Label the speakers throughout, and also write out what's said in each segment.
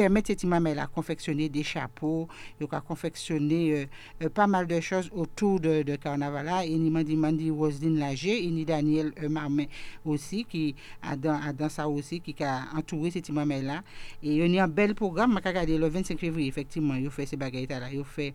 Speaker 1: permettre cette imam à confectionner des chapeaux, il a confectionné euh, pas mal de choses autour de, de carnaval là. Il m'a dit Roselyne Lager, a Daniel Marmin aussi qui a dans, dans ça aussi qui a entouré cette imam là. Et il y a un bel programme, m'a regardé le 25 février effectivement, il fait ces bagages là, il fait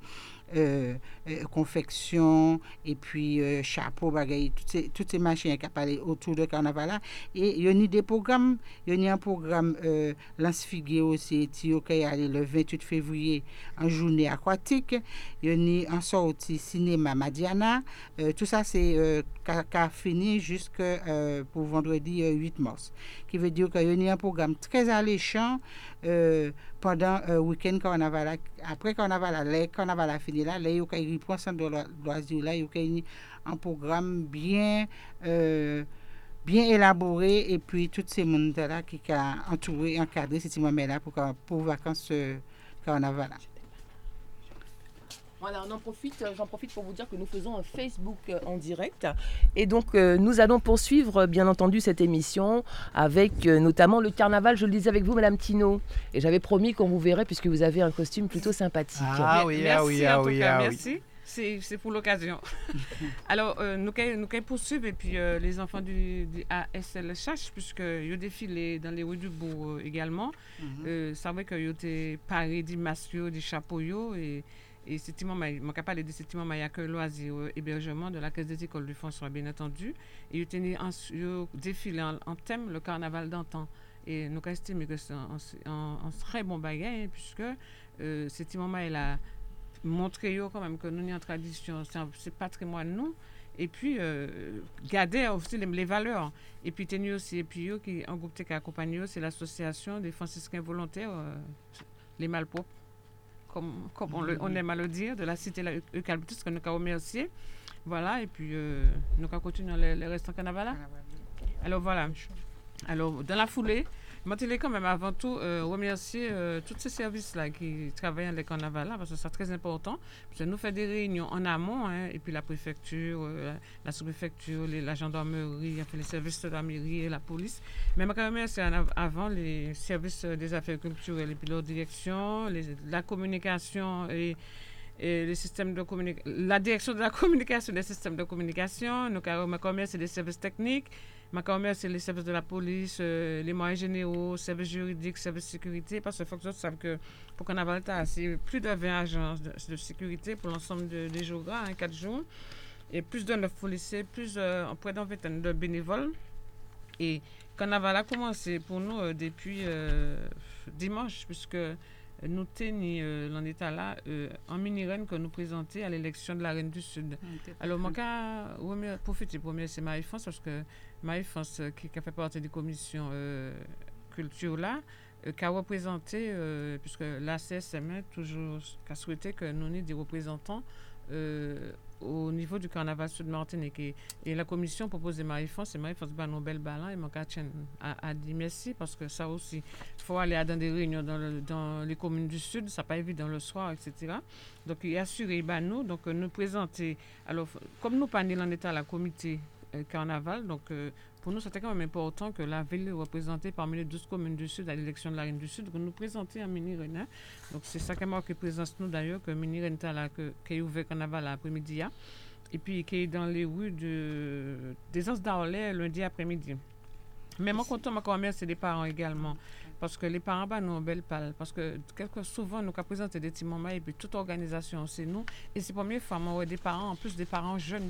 Speaker 1: euh, euh, confection et puis euh, chapeau, bagaille, toutes ces, toutes ces machines qui parlé autour de carnaval là. Et il y a des programmes, il y a un programme euh, Lance Figuier aussi, qui est le 28 février en journée aquatique. Il y a un sortie cinéma Madiana. Euh, tout ça, c'est euh, qu'a fini euh, pour vendredi 8 mars. Qui veut dire qu'il y a un programme très alléchant euh, pendant le week-end carnaval. Après carnaval, le carnaval fini là, là, il y a eu de loisirs là, un programme bien euh, bien élaboré et puis toutes ces mondes là qui a entouré, encadré ces là pour, pour vacances euh, carnaval là.
Speaker 2: Voilà, on en profite, euh, j'en profite pour vous dire que nous faisons un Facebook euh, en direct. Et donc, euh, nous allons poursuivre, bien entendu, cette émission avec euh, notamment le carnaval. Je le disais avec vous, Madame Tino. Et j'avais promis qu'on vous verrait puisque vous avez un costume plutôt sympathique.
Speaker 3: Ah oui,
Speaker 4: merci,
Speaker 3: ah oui, ah oui,
Speaker 4: cas,
Speaker 3: ah oui.
Speaker 4: merci. C'est c'est pour l'occasion. Alors, euh, nous allons poursuivre et puis euh, les enfants du, du ASLHH, puisque ils défilé dans les rues du bourg euh, également. Euh, c'est vrai qu'ils étaient parés des masques, des chapeaux et et c'est ne parler de cet il y a que loisir euh, hébergement de la caisse des écoles du François, bien entendu. Et ils tenaient en, défilé en, en thème le carnaval d'antan. Et nous estimons que c'est un, très bon bagage, puisque euh, il a montré quand même que nous une tradition, c'est un- c'est patrimoine nous. Et puis, euh, garder aussi les, valeurs. Et puis, tenir aussi, et puis, qui, groupe qui accompagne, c'est l'association des franciscains volontaires, euh, les malpropres, comme, comme on, le- on aime à le dire, de la cité la Eucalyptus, que nous avons remercié. Voilà, et puis, euh, nous allons continuer dans les, les restants carnaval. Alors, voilà. Alors, dans la foulée, je voulais quand même avant tout euh, remercier euh, tous ces services-là qui travaillent dans les carnavals, là, parce que c'est très important. Que nous faisons des réunions en amont, hein, et puis la préfecture, euh, la sous-préfecture, la gendarmerie, enfin, les services de la mairie et la police. Mais je remercier en av- avant les services des affaires culturelles et puis leur direction, la communication et et les systèmes de la direction de la communication des systèmes de communication, nous avons remercier les services techniques, ma remercier les services de la police, euh, les moyens généraux, services juridiques, services de sécurité, parce qu'il faut que savent que pour ait c'est plus de 20 agences de, sécurité pour l'ensemble de- des jours gras, hein, 4 jours, et plus de 9 policiers, plus euh, près d'une vingtaine de bénévoles. Et Carnaval a commencé pour nous euh, depuis euh, dimanche, puisque nous tenions euh, l'en état là euh, en mini-reine que nous présentait à l'élection de la Reine du Sud. Alors, moi, remer- profiter pour remercier Marie-France, parce que Marie-France, euh, qui, qui a fait partie des commissions euh, culture là, euh, qui a représenté, puisque la CSM toujours qui a souhaité que nous ayons des représentants au niveau du carnaval sud Martinique. Et, la commission propose de Marie-France, et Marie-France bat nos belles ballons, et mon Katchen a, dit merci, parce que ça aussi, il faut aller dans des réunions dans, le- dans les communes du sud, ça pas évident le soir, etc. Donc, il a assuré bah, nous, donc euh, nous présenter. Alors, comme nous parlons en état la comité carnaval, donc euh, pour nous, c'était quand même important que la ville est représentée parmi les 12 communes du Sud à l'élection de la Reine du Sud, que nous présenter un mini Reine. Donc, c'est ça qui a marqué présence nous d'ailleurs, que mini Reine est là, que, qui est ouvert carnaval l'après-midi. hein. Et puis, qui est dans les rues de, des Anses d'Arlay lundi après-midi. Mais moi, content, ma remercier les parents également. Parce que les parents, bah, nous, ont belle parle. Parce que quelque souvent, nous, présenté des petits moments et puis toute organisation, c'est nous. Et c'est première fois, moi, ouais, des parents, en plus des parents jeunes,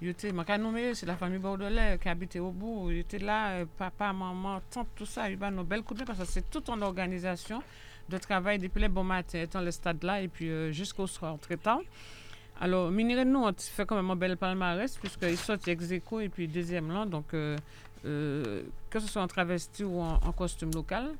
Speaker 4: ils étaient, moi, nommé, c'est la famille Bordelais qui habitait au bout. Ils étaient là, euh, papa, maman, tante, tout ça. Ils bah, coups de main parce que c'est toute en organisation de travail depuis les bons matins, étant le stade là, et puis euh, jusqu'au soir, très tard. Alors, Miniré, nous, on fait quand même un bel palmarès, puisqu'ils sortent ex et puis deuxième là. Donc, euh, euh, que ce soit en travesti ou en, en costume local.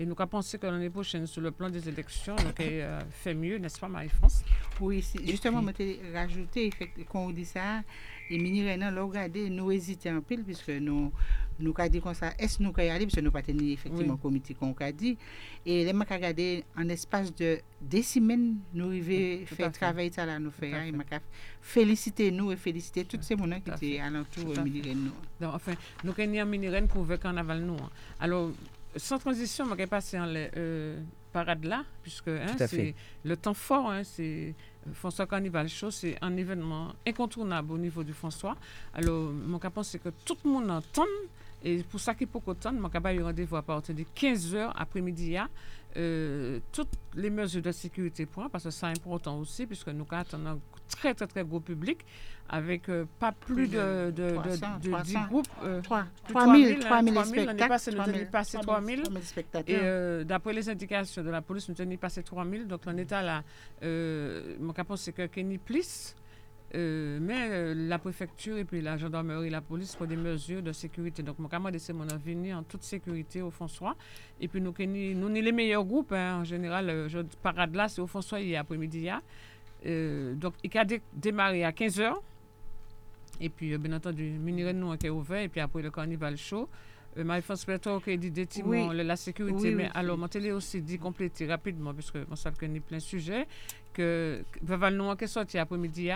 Speaker 4: Et nous avons pensé que l'année prochaine, sur le plan des élections, nous avons euh, fait mieux, n'est-ce pas, Marie-France?
Speaker 1: Oui, justement, je t'ai rajouté, fait, quand on dit ça, et mini Renan, là, regardez, nous hésitons un peu, puisque nous, nous avons dit comme ça, est-ce que nous allons aller, parce que nous n'avons pas tenu effectivement
Speaker 4: Oui.
Speaker 1: le comité qu'on a dit. Et là, je regardé en espace de des semaines, nous arrivons
Speaker 4: Tout à
Speaker 1: faire
Speaker 4: fait.
Speaker 1: travail ça là, nous faire, et je féliciter nous et féliciter tous ces gens qui étaient alentour de mini Renan.
Speaker 4: Donc, enfin, nous avons mini pour le carnaval, nous. hein. Alors, sans transition, je vais passer en euh, parade-là, puisque hein, c'est le temps fort, hein, c'est François Carnival Show, c'est un événement incontournable au niveau du François. Alors, mon cap c'est que tout le monde entend, et pour ça qu'il faut qu'autant, mon cap a eu rendez-vous à partir de 15h après-midi, là, euh, toutes les mesures de sécurité pour parce que c'est important aussi, puisque nous attendons très, très, très gros public, avec euh, pas plus de, de, de,
Speaker 1: 300,
Speaker 4: de 10
Speaker 1: 300.
Speaker 4: groupes. euh,
Speaker 1: 3
Speaker 4: plus
Speaker 1: 3000
Speaker 4: 3000,
Speaker 1: 3000
Speaker 4: 3000, l'année
Speaker 1: spectacles.
Speaker 4: passée, nous avons passé 3000.
Speaker 1: 3000
Speaker 4: Et euh, d'après les indications de la police, nous tenons passé 3000. Donc, on est à la. Euh, mon cap c'est que Kenny plus. euh, mais euh, la préfecture et puis la gendarmerie, la police prennent des mesures de sécurité. Donc, mon camarade, c'est mon venir en toute sécurité au François. Et puis, nous, Kenny, nous, sommes les meilleurs groupes. hein. en général, je parade là, c'est au François hier après-midi. hier. Euh, donc, il a dé- démarré à 15h. Et puis, euh, bien entendu, Muniré nous est ouvert. Et puis, après le carnival show. Euh, Marie-France Pétor qui a dit des
Speaker 1: Oui.
Speaker 4: la, sécurité.
Speaker 1: Oui,
Speaker 4: mais
Speaker 1: oui,
Speaker 4: alors, mon télé aussi dit compléter rapidement, parce que on sait qu'il y a plein de sujets. Que Vaval Noir qui est sorti après-midi,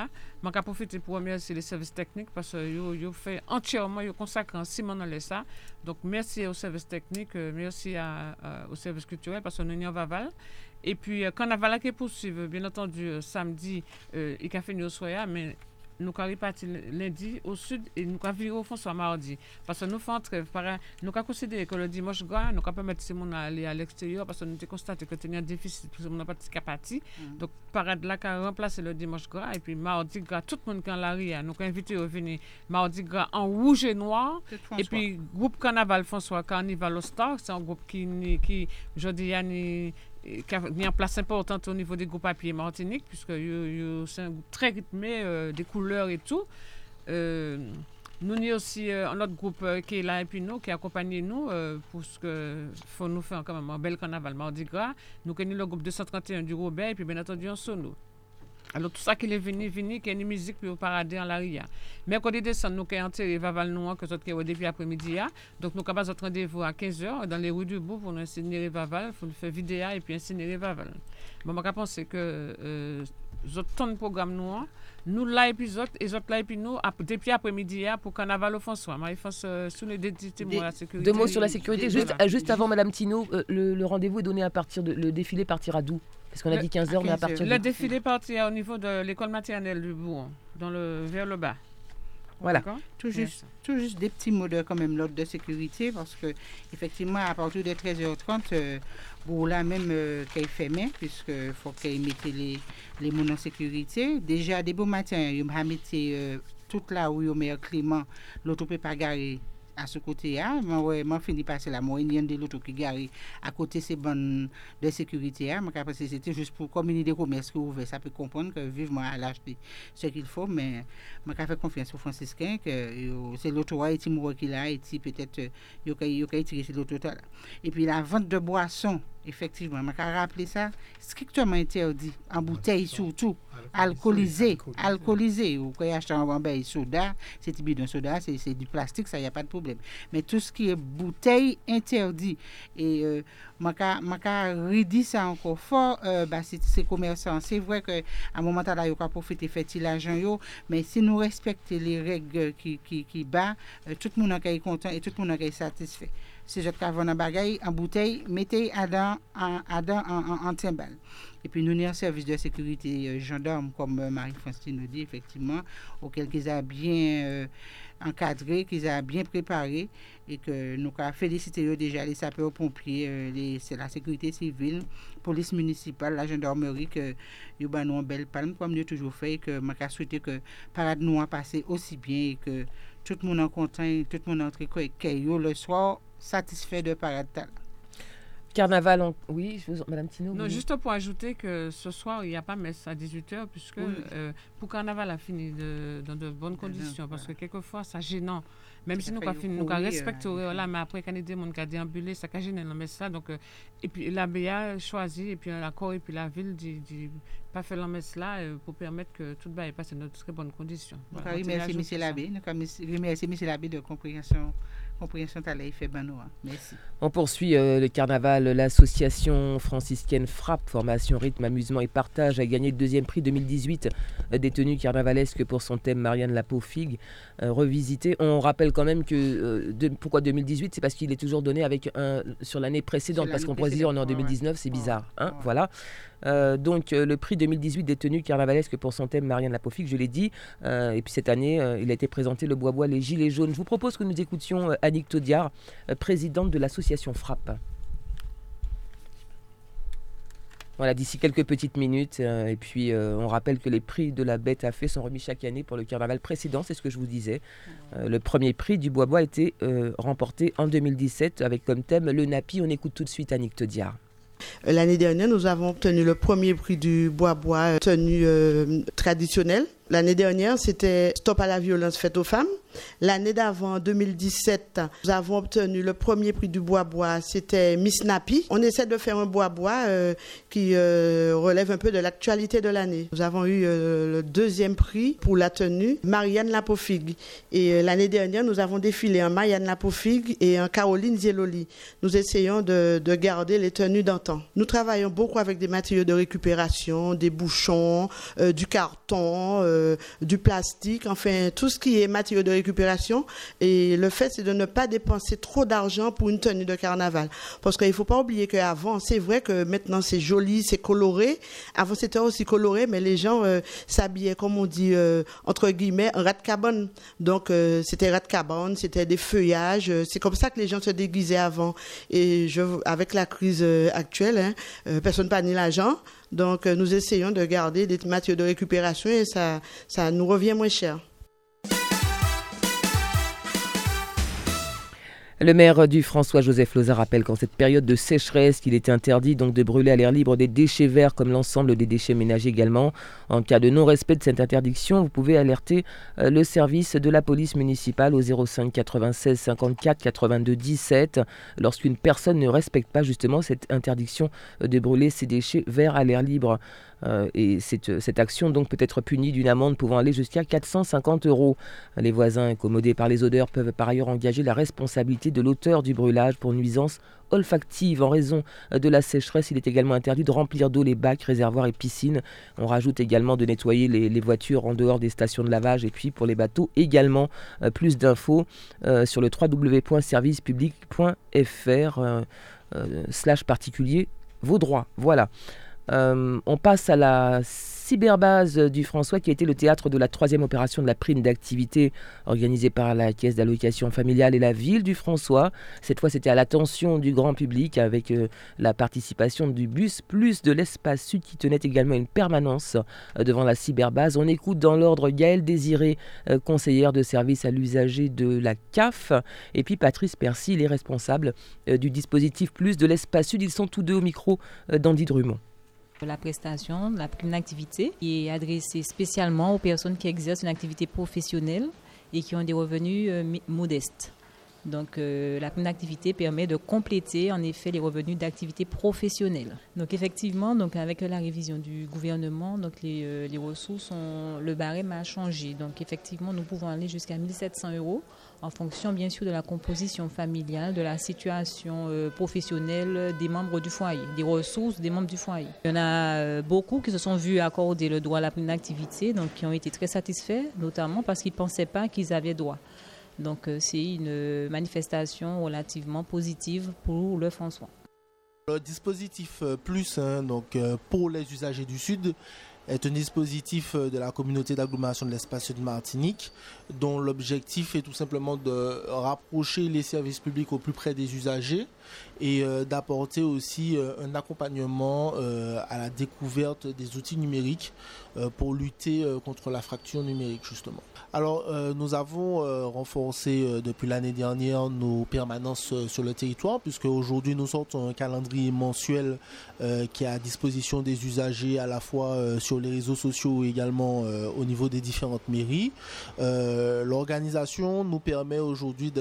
Speaker 4: je vais profiter pour remercier les services techniques parce qu'ils ont fait entièrement, ils ont consacré un ciment dans les ça. Donc, merci aux services techniques, euh, merci à, à- aux services culturels parce qu'on est en Vaval. Et puis, euh, Carnaval qui est poursuivi, bien entendu, euh, samedi, euh, il a fait soirée, mais nous avons reparti lundi au sud et nous avons viré au fond soit mardi. Parce que nous faisons trêve. Nous avons considéré que le dimanche gras, nous avons permettre ces gens d'aller à l'extérieur parce que nous avons constaté que c'était un déficit, parce que nous n'avons pas de parti. Donc, parade là qui a remplacé le dimanche gras. Et puis, mardi gras, tout le monde qui est en l'arrière, nous avons invité à venir mardi gras en rouge et noir. Et
Speaker 1: François.
Speaker 4: puis, groupe Carnaval François Carnival Star, c'est un groupe qui, qui je dis, qui a mis en place importante au niveau des groupes à Martinique, puisque c'est un groupe très rythmé, euh, des couleurs et tout. Euh, nous avons aussi euh, un autre groupe qui est là et puis nous, qui accompagne nous, pour ce que faut nous faire quand même un bel carnaval Mardi Gras. Nous connaissons le groupe 231 du Robert et puis bien entendu un sono. Alors tout ça qui est venu, venu, qui est une musique au paradis en l'arrière. Mercredi décembre, nous avons enterré Vaval Noir, que nous avons depuis après-midi. là. Donc nous avons rendez-vous à 15h dans les rues du Bourg pour nous incinérer Vaval, pour nous faire vidéo et puis incinérer Vaval. Bon, je pense que euh, temps de programme noir, nous là et puis autres, et autres là et puis nous, depuis après-midi là, pour Carnaval au François. Marie-France, sous les moi, la sécurité.
Speaker 2: Deux mots sur la sécurité. Juste, juste avant, Madame Tino, euh, le, le rendez-vous est donné à partir de. Le défilé partira d'où? Parce qu'on a
Speaker 4: Le-
Speaker 2: dit 15h, mais à
Speaker 1: 15
Speaker 2: partir
Speaker 4: Le défilé partira au niveau de l'école maternelle du Bourg, dans le, vers le bas.
Speaker 2: Voilà.
Speaker 4: D'accord
Speaker 1: Tout juste, tout juste des petits mots de quand même l'ordre de sécurité parce que effectivement à partir de 13h30 euh, bon là même euh, qu'il fait main puisque faut qu'il mette les les mots en sécurité. Déjà des beaux matins il m'a mis euh, tout là où il met Clément l'auto peut pas garer à ce côté là moi fini passer là moi il y a de l'auto qui garé à côté ces bonnes de sécurité moi parce que c'était juste pour comme une idée commerce qui ouvert ça peut comprendre que vivement à l'acheter ce qu'il faut. Mais moi fait confiance au franciscain que yo, c'est l'auto et qui là et peut-être euh, yo kay tirer sur l'auto et puis la vente de boissons effectivement moi rappeler ça strictement interdit. En bouteille surtout. Alcoolisé. Alcoolisé. Ou quand acheter un bambay soda. C'est bidon soda c'est c'est du plastique ça y a pas de problème mais tout ce qui est bouteille interdit. Et euh, moi ka moi ka redit ça encore fort euh, bah c'est ces commerçants c'est vrai que à un moment là ka profiter faire ti l'argent mais si nous respectons les règles qui qui qui bat euh, tout le monde est content et tout le monde est satisfait. Si je vendre un bagage en bouteille mettez à dans en à en, en, en timbale. Et puis nous un service de sécurité euh, gendarme, comme euh, Marie-Francine nous dit, effectivement, auquel qu'ils a bien euh, encadré, qu'ils a bien préparé, et que nous avons félicité déjà les sapeurs-pompiers, euh, c'est la sécurité civile, police municipale, la gendarmerie, que nous avons une belle palme, comme nous toujours fait, et que je souhaité que parade nous a passé aussi bien, et que tout le monde est content, tout le monde est entré le soir satisfait de parade.
Speaker 2: Carnaval, en... oui, je vous... Madame Tino.
Speaker 4: Non, juste pour ajouter que ce soir, il n'y a pas messe à 18h, puisque
Speaker 1: Oui.
Speaker 4: euh, pour Carnaval a fini de- dans de bonnes conditions, parce que quelquefois, ça gênant. Même si nous
Speaker 1: fait
Speaker 4: avons fini, nous respecté,
Speaker 1: euh,
Speaker 4: voilà, mais après, quand il y a des gens qui ont déambulé, ça a gêné la messe là. Donc, euh, et puis la BA choisi, et puis l'accord, et puis la ville, dit, dit pas faire la messe là euh, pour permettre que tout le monde passe dans de très bonnes conditions. Voilà,
Speaker 1: remercié
Speaker 4: ajouter
Speaker 1: M. Labbé, remercié M. Labbé de compréhension, compréhension t'allait fait ben Merci.
Speaker 2: On poursuit euh, le carnaval. L'association franciscaine Frappe, formation, rythme, amusement et partage, a gagné le deuxième prix 2018 euh, des tenues carnavalesques pour son thème Marianne la figue revisité. On rappelle quand même que pourquoi 2018, c'est parce qu'il est toujours donné avec un sur l'année précédente, parce qu'on pourrait dire on est en 2019, c'est bizarre. Hein, voilà. Euh, donc euh, le prix 2018 des tenues carnavalesques pour son thème Marianne Lapofique, je l'ai dit. Euh, et puis cette année, il a été présenté le Bois-Bois, les Gilets jaunes. Je vous propose que nous écoutions Annick Taudiard, présidente de l'association Frappe. Voilà, d'ici quelques petites minutes. et puis, on rappelle que les prix de la bête à fée sont remis chaque année pour le carnaval précédent, c'est ce que je vous disais. le premier prix du Bois-Bois a été remporté en 2017 avec comme thème le Napi. On écoute tout de suite Annick Taudiard.
Speaker 3: L'année dernière, nous avons obtenu le premier prix du bois-bois tenu euh, traditionnel. L'année dernière, c'était Stop à la violence faite aux femmes. L'année d'avant, 2017, nous avons obtenu le premier prix du bois-bois, c'était Miss Napi. On essaie de faire un bois-bois euh, qui euh, relève un peu de l'actualité de l'année. Nous avons eu euh, le deuxième prix pour la tenue Marianne Lapofig. Et l'année dernière, nous avons défilé un Marianne Lapofig et un Caroline Zieloli. Nous essayons de, de garder les tenues d'antan. Nous travaillons beaucoup avec des matériaux de récupération, des bouchons, du carton, du plastique, enfin tout ce qui est matériaux de récupération. Et le fait, c'est de ne pas dépenser trop d'argent pour une tenue de carnaval. Parce qu'il ne faut pas oublier qu'avant, c'est vrai que maintenant c'est joli, c'est coloré. Avant, c'était aussi coloré, mais les gens euh, s'habillaient, comme on dit, euh, entre guillemets, rat de cabane. Donc, euh, c'était rat cabane, c'était des feuillages. C'est comme ça que les gens se déguisaient avant. Et avec la crise actuelle, hein, personne n'a ni l'argent. Donc, nous essayons de garder des matières de récupération et ça, ça nous revient moins cher.
Speaker 2: Le maire du François-Joseph Loza rappelle qu'en cette période de sécheresse, qu'il est interdit donc de brûler à l'air libre des déchets verts comme l'ensemble des déchets ménagers également. En cas de non-respect de cette interdiction, vous pouvez alerter euh, le service de la police municipale au 05 96 54 82 17 lorsqu'une personne ne respecte pas justement cette interdiction de brûler ses déchets verts à l'air libre. Euh, et cette, cette, action donc peut être punie d'une amende pouvant aller jusqu'à 450 euros. Les voisins incommodés par les odeurs peuvent par ailleurs engager la responsabilité de l'auteur du brûlage pour nuisance olfactive en raison de la sécheresse. Il est également interdit de remplir d'eau les bacs, réservoirs et piscines. On rajoute également de nettoyer les, voitures en dehors des stations de lavage et puis pour les bateaux également. Euh, plus d'infos euh, sur le www.servicepublic.fr slash particulier vos droits. Voilà. Euh, on passe à la cyberbase du François qui a été le théâtre de la troisième opération de la prime d'activité organisée par la caisse d'allocation familiale et la ville du François. Cette fois, c'était à l'attention du grand public avec euh, la participation du bus plus de l'espace sud qui tenait également une permanence euh, devant la cyberbase. On écoute dans l'ordre Gaëlle Désiré, conseillère de service à l'usager de la CAF, et puis Patrice Percy, les responsables du dispositif plus de l'espace sud. Ils sont tous deux au micro d'Andy Drummond.
Speaker 5: La prestation, la prime d'activité, est adressée spécialement aux personnes qui exercent une activité professionnelle et qui ont des revenus euh, modestes. Donc euh, la prime d'activité permet de compléter en effet les revenus d'activité professionnelle. Donc effectivement, donc avec la révision du gouvernement, donc les, euh, ressources, le barème a changé. Donc effectivement, nous pouvons aller jusqu'à 1700 euros en fonction bien sûr de la composition familiale, de la situation euh, professionnelle des membres du foyer, des ressources des membres du foyer. Il y en a euh, beaucoup qui se sont vus accorder le droit à la prime d'activité, donc qui ont été très satisfaits, notamment parce qu'ils ne pensaient pas qu'ils avaient droit. Donc euh, c'est une manifestation relativement positive pour le François.
Speaker 6: Le dispositif plus hein, donc, pour les usagers du Sud est un dispositif euh, de la communauté d'agglomération de l'espace de Martinique dont l'objectif est tout simplement de rapprocher les services publics au plus près des usagers et euh, d'apporter aussi euh, un accompagnement à la découverte des outils numériques pour lutter contre la fracture numérique justement. Alors nous avons renforcé depuis l'année dernière nos permanences sur le territoire puisque aujourd'hui nous sortons un calendrier mensuel qui est à disposition des usagers à la fois sur sur les réseaux sociaux également au niveau des différentes mairies. L'organisation nous permet aujourd'hui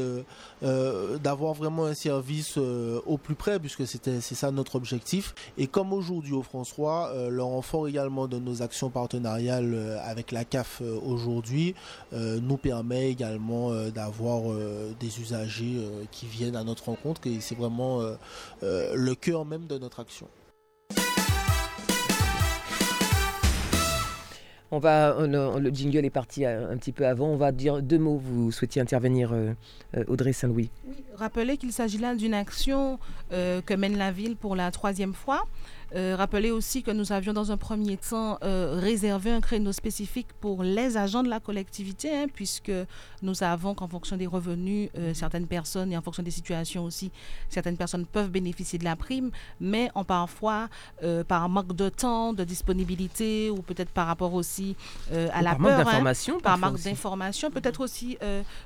Speaker 6: d'avoir vraiment un service au plus près, puisque c'est ça notre objectif. Et comme aujourd'hui au François, le renfort également de nos actions partenariales avec la CAF aujourd'hui nous permet également d'avoir des usagers qui viennent à notre rencontre et c'est vraiment le cœur même de notre action.
Speaker 2: On va, le jingle est parti un petit peu avant. On va dire deux mots. Vous souhaitiez intervenir, euh, euh, Audrey Saint-Louis.
Speaker 7: Oui, rappelez qu'il s'agit là d'une action euh, que mène la ville pour la troisième fois. Euh, rappelez aussi que nous avions dans un premier temps euh, réservé un créneau spécifique pour les agents de la collectivité, hein, puisque nous avons qu'en fonction des revenus, euh, certaines personnes, et en fonction des situations aussi, certaines personnes peuvent bénéficier de la prime, mais ont parfois, par manque de temps, de disponibilité, ou peut-être par rapport aussi à la
Speaker 2: par
Speaker 7: peur,
Speaker 2: manque d'information,
Speaker 7: par manque d'information, peut-être aussi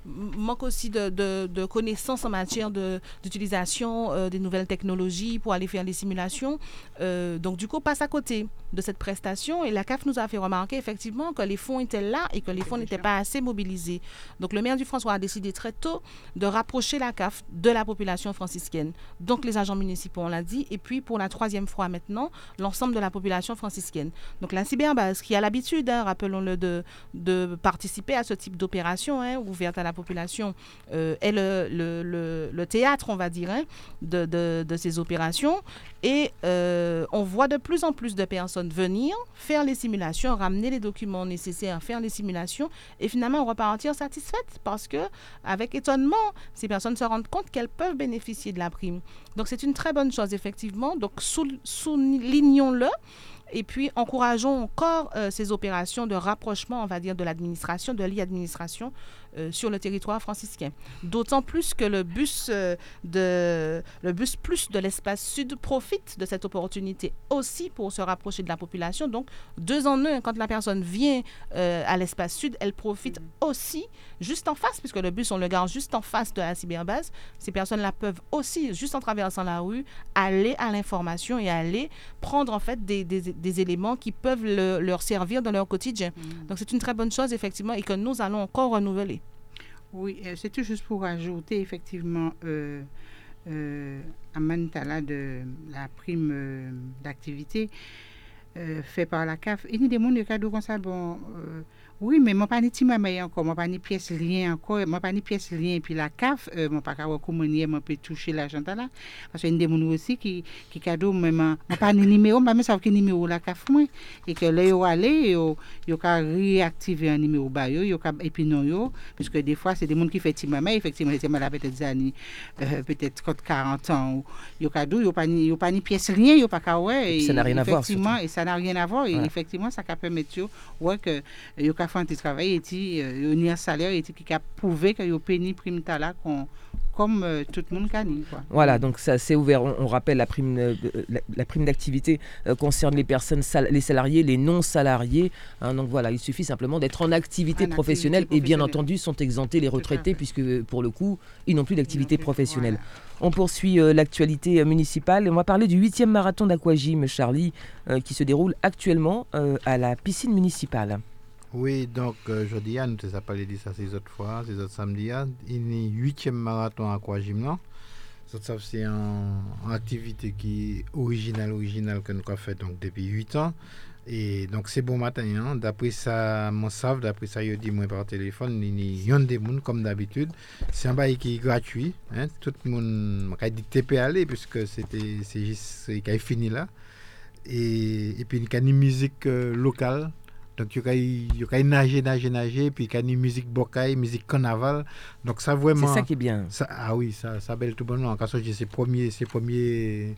Speaker 7: manque aussi de, de, de connaissances en matière d'utilisation des nouvelles technologies pour aller faire les simulations. Euh, donc, du coup, passe à côté de cette prestation et la CAF nous a fait remarquer effectivement que les fonds étaient là et que les fonds n'étaient pas assez mobilisés. Donc, le maire du François a décidé très tôt de rapprocher la CAF de la population franciscaine. Donc, les agents municipaux, on l'a dit, et puis pour la troisième fois maintenant, l'ensemble de la population franciscaine. Donc, la cyberbase, qui a l'habitude, hein, rappelons-le, de, de, participer à ce type d'opération hein, ouverte à la population, euh, est le, le, le, théâtre, on va dire, hein, de, de, de, ces opérations. Et euh, on voit de plus en plus de personnes venir, faire les simulations, ramener les documents nécessaires, faire les simulations et finalement repartir satisfaites parce que, avec étonnement, ces personnes se rendent compte qu'elles peuvent bénéficier de la prime. Donc, c'est une très bonne chose, effectivement. Donc, soulignons-le. Et puis, encourageons encore euh, ces opérations de rapprochement, on va dire, de l'administration, de l'e-administration euh, sur le territoire franciscain. D'autant plus que le bus, euh, de, le bus plus de l'espace sud profite de cette opportunité aussi pour se rapprocher de la population. Donc, deux en un, quand la personne vient euh, à l'espace sud, elle profite mm-hmm. aussi juste en face, puisque le bus, on le garde juste en face de la cyberbase. Ces personnes-là peuvent aussi, juste en traversant la rue, aller à l'information et aller prendre en fait des, des, des éléments qui peuvent leur servir dans leur quotidien. Mm-hmm. Donc, c'est une très bonne chose, effectivement, et que nous allons encore renouveler.
Speaker 1: Oui, euh, tout juste pour ajouter effectivement euh, euh, à Mantala de la prime euh, d'activité euh, fait par la CAF. Il y a des gens qui ont euh, oui, mais moi, pas ni petit maman encore, moi, pas ni pièce lien encore, moi, pas ni pièce lien, puis la CAF, euh, moi, pas comment moi, peut toucher l'argent là. Parce qu'il y a des gens aussi qui, qui cadeau, même, moi, pas ni numéro, mais savent que numéro la yo aller, yo, yo, ka réactiver un numéro, bah, yo, yo, et puis non, yo, parce que des fois, c'est des gens qui font petit maman, effectivement, c'est mal peut-être années, euh, peut-être 40 ans, yo, yo, pas ni, ni pièce lien, yo,
Speaker 2: n'a rien à voir.
Speaker 1: Effectivement, et ça n'a rien à voir, et effectivement, ça peut permettre, ouais, que, yo, ka fè travail et euh, un euh, salaire et qui a prouvé que yo payé prime là comme euh, tout le monde gagne. Quoi.
Speaker 2: Voilà, donc ça c'est ouvert. On, rappelle la prime, euh, la, prime d'activité concerne les personnes, les salariés, les non salariés. Hein, donc voilà, il suffit simplement d'être en activité, professionnelle, et bien entendu sont exemptés les retraités puisque pour le coup ils n'ont plus d'activité professionnelle. On poursuit l'actualité municipale et on va parler du 8e marathon d'aquagym, Charlie, qui se déroule actuellement à la piscine municipale.
Speaker 8: Oui, donc euh, je dis, nous avons parlé de ça ces autres fois, ces autres samedis. Il y a huitième marathon à Aquagym. C'est une, activité qui est originale, originale que nous avons fait donc, depuis 8 ans. Et donc c'est bon matin. Hein. D'après ça, mon savent, d'après ça, je dis moi par téléphone, il y a des gens comme d'habitude. C'est un bail qui est gratuit. Hein. Tout le monde a dit TP aller puisque c'était c'est juste qui fini là. Et, et puis il y a une musique euh, locale donc, il y a nager, nager, nager, puis il y a musique bocaille, musique carnaval. Donc, ça vraiment.
Speaker 2: C'est ça qui est bien.
Speaker 8: Ça, ah oui, ça, ça belle tout bonnement. Quand j'ai ces premiers, ces premières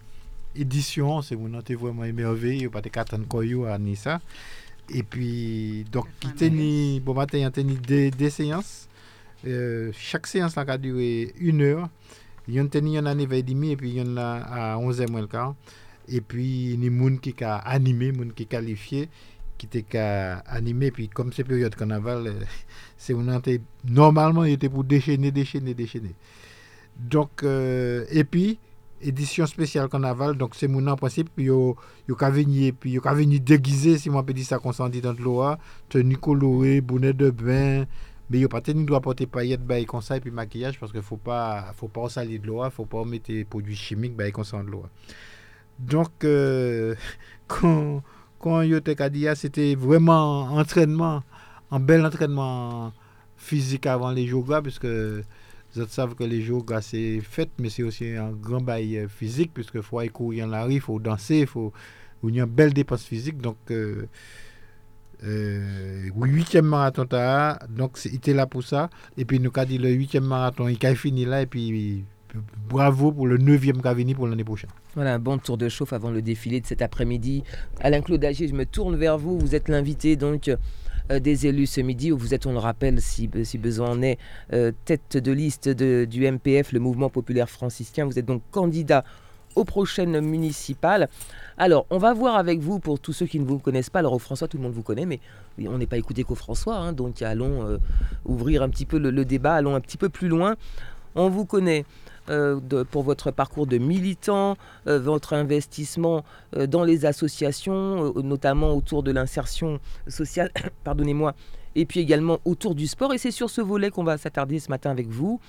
Speaker 8: éditions, c'est mon été vraiment émerveillé. Pas de carton koyo à Nissa. Et puis, donc, il y a bon matin, il y a des, des séances. Euh, chaque séance là, a duré une heure. Il y en a une à 9h30 et puis il y en a à 11h moins le quart. Et puis, il y a des gens qui ont animé, des gens qui ont qualifié qui était animé puis comme c'est période carnaval euh, c'est on normalement il était pour déchaîner déchaîner déchaîner. Donc euh, et puis édition spéciale carnaval donc c'est mon en principe yo yo ka venir puis yo ka venir déguisé si moi peut dire ça qu'on s'en dit dans loi tenue colorée bonnet de bain mais yo pas tenu doit porter paillettes bail comme ça et puis maquillage parce que faut pas faut pas salir de l'eau faut pas mettre des produits chimiques bail comme ça de l'eau donc euh, quand c'était vraiment entraînement un bel entraînement physique avant les là puisque vous savez que les là c'est fait mais c'est aussi un grand bail physique puisque faut aller courir en la rue faut danser faut il y a une belle dépense physique. Donc euh, euh, huitième marathon donc c'est- il était là pour ça. Et puis nous a dit le huitième marathon il a fini là et puis bravo pour le neuvième qui a venu pour l'année prochaine
Speaker 2: Voilà un bon tour de chauffe avant le défilé de cet après-midi. Alain Claude Agier, je me tourne vers vous. Vous êtes l'invité donc euh, des élus ce midi. Vous êtes, on le rappelle, si, si besoin en est, euh, tête de liste du MPF, le Mouvement populaire franciscain. Vous êtes donc candidat aux prochaines municipales. Alors, on va voir avec vous, pour tous ceux qui ne vous connaissent pas, alors au François, tout le monde vous connaît, mais on n'est pas écouté qu'au François, hein, donc allons euh, ouvrir un petit peu le débat, allons un petit peu plus loin. On vous connaît euh, de- pour votre parcours de militant, euh, votre investissement euh, dans les associations, notamment autour de l'insertion sociale, pardonnez-moi, et puis également autour du sport. Et c'est sur ce volet qu'on va s'attarder ce matin avec vous.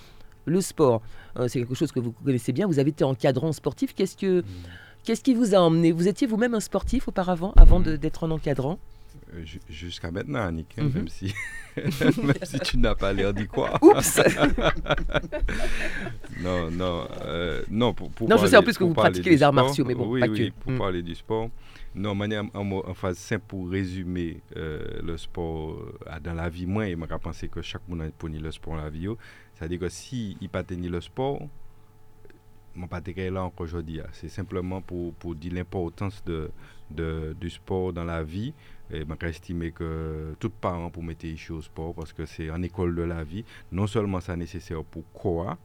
Speaker 2: Le sport, c'est quelque chose que vous connaissez bien. Vous avez été encadrant sportif. Qu'est-ce que, qu'est-ce qui vous a emmené? Vous étiez vous-même un sportif auparavant, avant de- d'être un encadrant?
Speaker 9: Jusqu'à maintenant, Annick, hein,
Speaker 2: Mhm.
Speaker 9: même, si, même si tu n'as pas l'air d'y croire.
Speaker 2: Oups
Speaker 9: Non, non, euh, non. Pour, pour
Speaker 2: Non, je sais en
Speaker 9: parler-
Speaker 2: plus que vous
Speaker 9: parler
Speaker 2: pratiquez les arts
Speaker 9: sport,
Speaker 2: martiaux, mais bon,
Speaker 9: oui,
Speaker 2: pas
Speaker 9: oui,
Speaker 2: que.
Speaker 9: pour
Speaker 2: Mm.
Speaker 9: parler du sport. Non, manière en, phase simple pour résumer euh, le sport euh, dans la vie, moi, et m'a pensé que chaque monde a le sport dans la vie. C'est-à-dire que si il pas le sport, mon pas là encore aujourd'hui. ah. C'est simplement pour, pour dire l'importance de, de, du sport dans la vie. Et je estimé que tout parent pour mettre les choses au sport parce que c'est en école de la vie. Non seulement ça nécessaire pour quoi,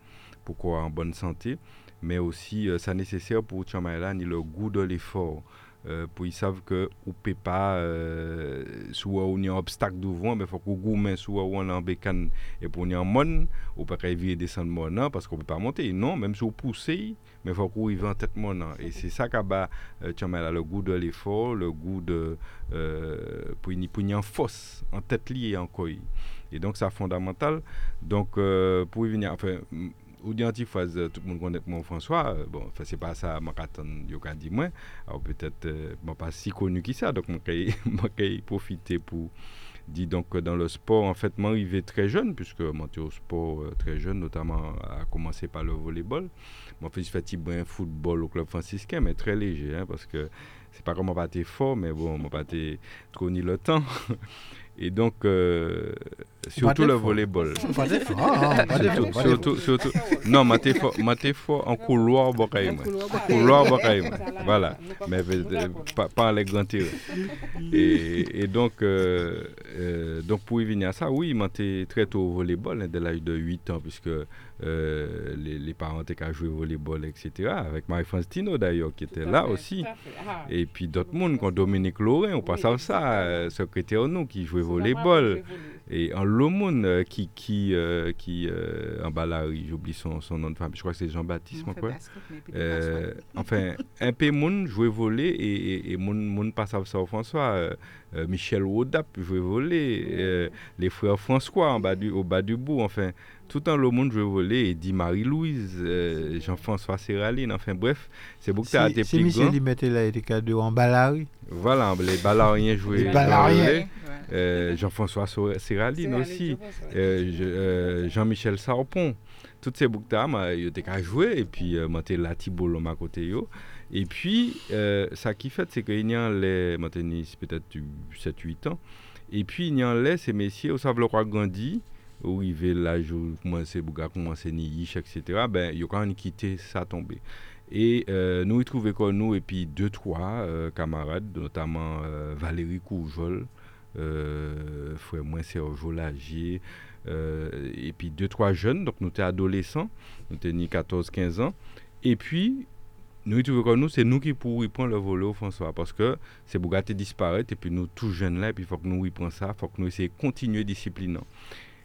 Speaker 9: pour quoi en bonne santé, mais aussi euh, ça nécessaire pour Tchamaïla ni le goût de l'effort. Euh, pour ils savent que ou peut pas euh, soit on a un obstacle devant mais faut qu'on goûte soit on en bécane et pour y en mon ou pas qu'à vivre descendre mon non parce qu'on peut pas monter. Non même si on pousse mais faut qu'on y va en tête mon non et c'est ça qu'a bas euh, Tchamaïla, le goût de l'effort le goût de euh, pour y en force en tête liée encore. Et donc c'est fondamental. Donc euh, pour y venir enfin ou dire anti phase tout le monde connaît mon François. Euh, bon enfin c'est pas ça m'a attendre yo ka moi alors peut-être euh, bon, pas si ça. Donc moi kay moi kay profiter pour dire donc dans le sport en fait moi arrivé très jeune puisque monté au sport euh, très jeune notamment à commencer par le volleyball. Moi fait fait un football au club franciscain mais très léger hein, parce que c'est pas comme moi pas été fort mais bon moi pas été trop ni le temps. Et donc euh, surtout le volleyball
Speaker 8: Pas ah, pas fois,
Speaker 9: surtout, non, ma t'es fort, ma t'es fort en couloir Bokaïm. Couloir Bokaïm. Voilà. Mais euh, pas, pas les grands. Et, et donc, euh, euh, donc, pour y venir à ça, oui, t'es très tôt au volleyball, hein, dès l'âge de 8 ans, puisque euh, les, les parents étaient qu'à jouer au volleyball, etc. Avec Marie-France Tino d'ailleurs, qui était là aussi. Et puis d'autres mondes, comme Dominique Lorrain, on passe à ça, secrétaire nous, qui jouait au volleyball. Et en le monde euh, qui, qui, euh, qui euh, en bas là, j'oublie son, son nom de femme, je crois que c'est Jean-Baptiste, moi, quoi. Euh, enfin, un peu moun jouait voler et, et, et moun, moun François. Euh, Michel Wodap jouait voler, euh, les frères François en bas du, au bas du bout, enfin, tout en le monde jouait voler et dit Marie-Louise, euh, Jean-François Séraline, enfin bref, c'est beaucoup
Speaker 8: Si,
Speaker 9: tes
Speaker 8: si Michel mettait là, il était cadeau en balari.
Speaker 9: Voilà, les balariens jouaient.
Speaker 8: Les.
Speaker 9: Euh, Jean-François Séraline aussi, euh, je- euh, Jean-Michel Sarpon. Toutes ces boucles ils étaient qu'à jouer et puis euh, j'étais là Thibault à côté yo. Et puis euh, ça qui fait c'est qu'il y a les j'étais peut-être 7 8 ans et puis il y a les ces messieurs au savent le roi Gandhi où il veut l'âge où commencer bouga commencer ni yish etc. ben il a quand même quitté ça tomber. Et euh, nous, y trouvaient comme nous, et puis deux, trois euh, camarades, notamment euh, Valérie Courjol, euh, frère moi, Lagier, euh, et puis deux, trois jeunes, donc nous étions adolescents, nous étions 14-15 ans. Et puis, nous, y nous, c'est nous qui pourrions prendre le volet François, parce que c'est Bougaté disparaître, et puis nous, tous jeunes là, et puis il faut que nous y prenions ça, il faut que nous essayions de continuer disciplinant.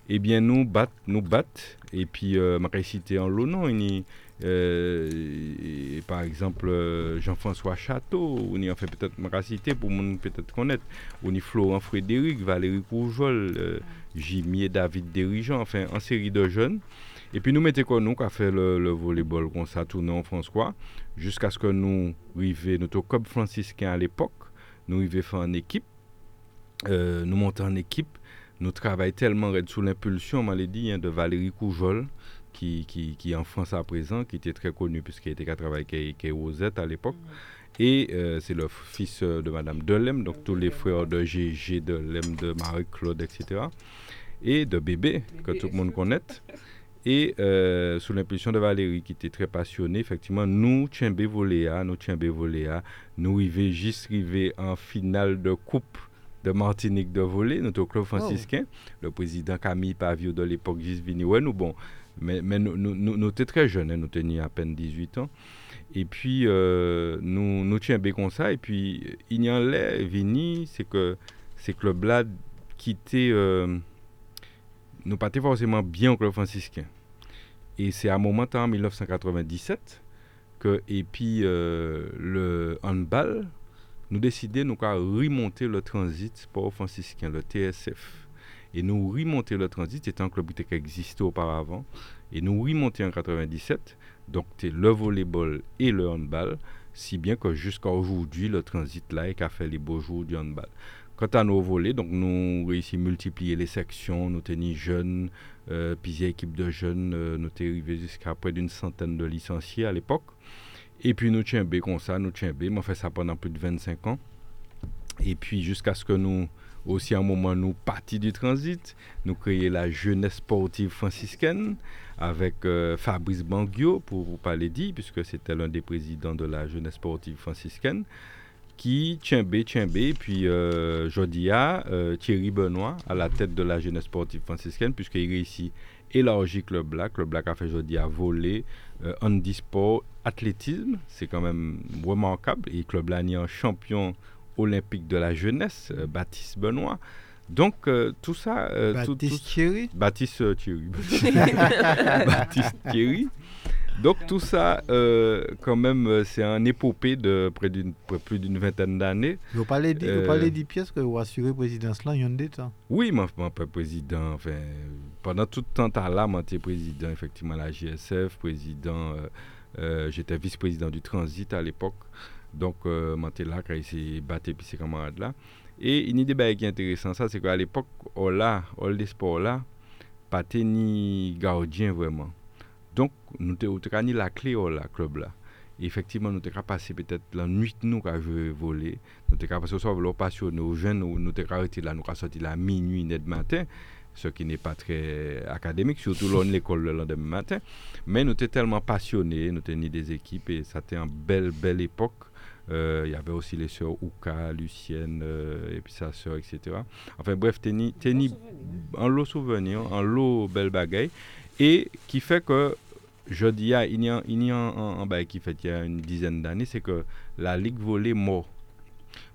Speaker 9: Eh bien, nous battons, nous battons, et puis, euh, ma cité en l'eau, y a Euh, par exemple, euh, Jean-François Château, on y en fait peut-être ma pour mon peut-être connaître. On y Florent Frédéric, Valérie Courjol, euh, David Dirigeant, enfin, en série de jeunes. Et puis nous mettons quoi nous qui fait le, le volleyball comme ça, tourné en François, jusqu'à ce que nous arrivions, notre club franciscain à l'époque, nous arrivions faire en équipe, euh, nous montons en équipe, nous travaillons tellement sous l'impulsion, on m'a dit, hein, de Valérie Courjol, qui, qui, qui, est en France à présent, qui était très connu puisqu'il était qu'à travailler avec Rosette à l'époque. Et euh, c'est le fils euh, de Madame Delem, donc tous les frères de GG, Delem, de Marie-Claude, etc. Et de Bébé, que tout le monde connaît. Et euh, sous l'impulsion de Valérie, qui était très passionnée, effectivement, nous, Tchembe Voléa, nous, Tchembe Voléa, nous arrivons juste arrivés en finale de Coupe de Martinique de volley, notre club franciscain. Le président Camille Pavio de l'époque, juste venu, ouais, nous, bon, mais, mais nous, nous, nous, étions très jeunes, hein, nous tenions à peine 18 ans. Et puis, euh, nous, nous tient bien comme ça. Et puis, il y en a vini, c'est que ces clubs-là quittaient, euh, nous pas forcément bien au club franciscain. Et c'est à un moment, en 1997, que, et puis, euh, le handball, nous décidons de remonter le transit sport franciscain, le TSF. Et nous remonter le transit, c'était un club qui existait auparavant. Et nous remonter en 97, donc c'est le volleyball et le handball, si bien que jusqu'à aujourd'hui, le transit là a fait les beaux jours du handball. Quant à nos volets, donc nous réussissons à multiplier les sections, nous tenons jeunes, euh, puis équipe de jeunes, euh, nous sommes arrivés jusqu'à près d'une centaine de licenciés à l'époque. Et puis nous tiens comme ça, nous tiens on fait ça pendant plus de 25 ans. Et puis jusqu'à ce que nous aussi, à un moment, nous partis du transit, nous créons la jeunesse sportive franciscaine avec euh, Fabrice Banguio, pour vous parler dit, puisque c'était l'un des présidents de la jeunesse sportive franciscaine, qui tient B, puis euh, Jodia, euh, Thierry Benoît, à la tête de la jeunesse sportive franciscaine, puisqu'il réussit élargir Club Black. Le Black a fait Jodia voler, euh, handisport, athlétisme, c'est quand même remarquable. Et Club Black est champion olympique de la jeunesse, euh, Baptiste Benoît. Donc, euh, tout ça.
Speaker 8: Euh, Baptiste Thierry?
Speaker 9: Baptiste Thierry. Baptiste Thierry. Donc, tout ça, quand même, c'est un épopée de près d'une, plus d'une vingtaine d'années.
Speaker 8: Vous parlez de, parlez de pièces que vous assurez présidence là, il y a des temps
Speaker 9: Oui, je suis président. Enfin, pendant tout le temps là, j'étais président, effectivement, la GSF, président. j'étais vice-président du transit à l'époque. Donc, euh, là, quand il s'est battu puis ses camarades là. Et une idée qui est intéressante, ça, c'est qu'à l'époque, on là, on des sports là, pas ni gardien vraiment. Donc, nous avons ni la clé au club là. Effectivement, nous avons passé peut-être la nuit nous quand je voler. Nous avons passé au soir, nous passionné aux jeunes, nous avons arrêté là, nous avons sorti la minuit, net matin ce qui n'est pas très académique, surtout là, l'école le lendemain matin. Mais nous étions tellement passionnés, nous tenions des équipes et c'était une belle, belle époque. Euh, il y avait aussi les sœurs Ouka, Lucienne, euh, et puis sa sœur, etc. Enfin bref, teni, teni un lot souvenir, un lot belle bagaille, et qui fait que je dis, ah, il y a, il y a un, un, qui fait il y a une dizaine d'années, c'est que la Ligue volée mort.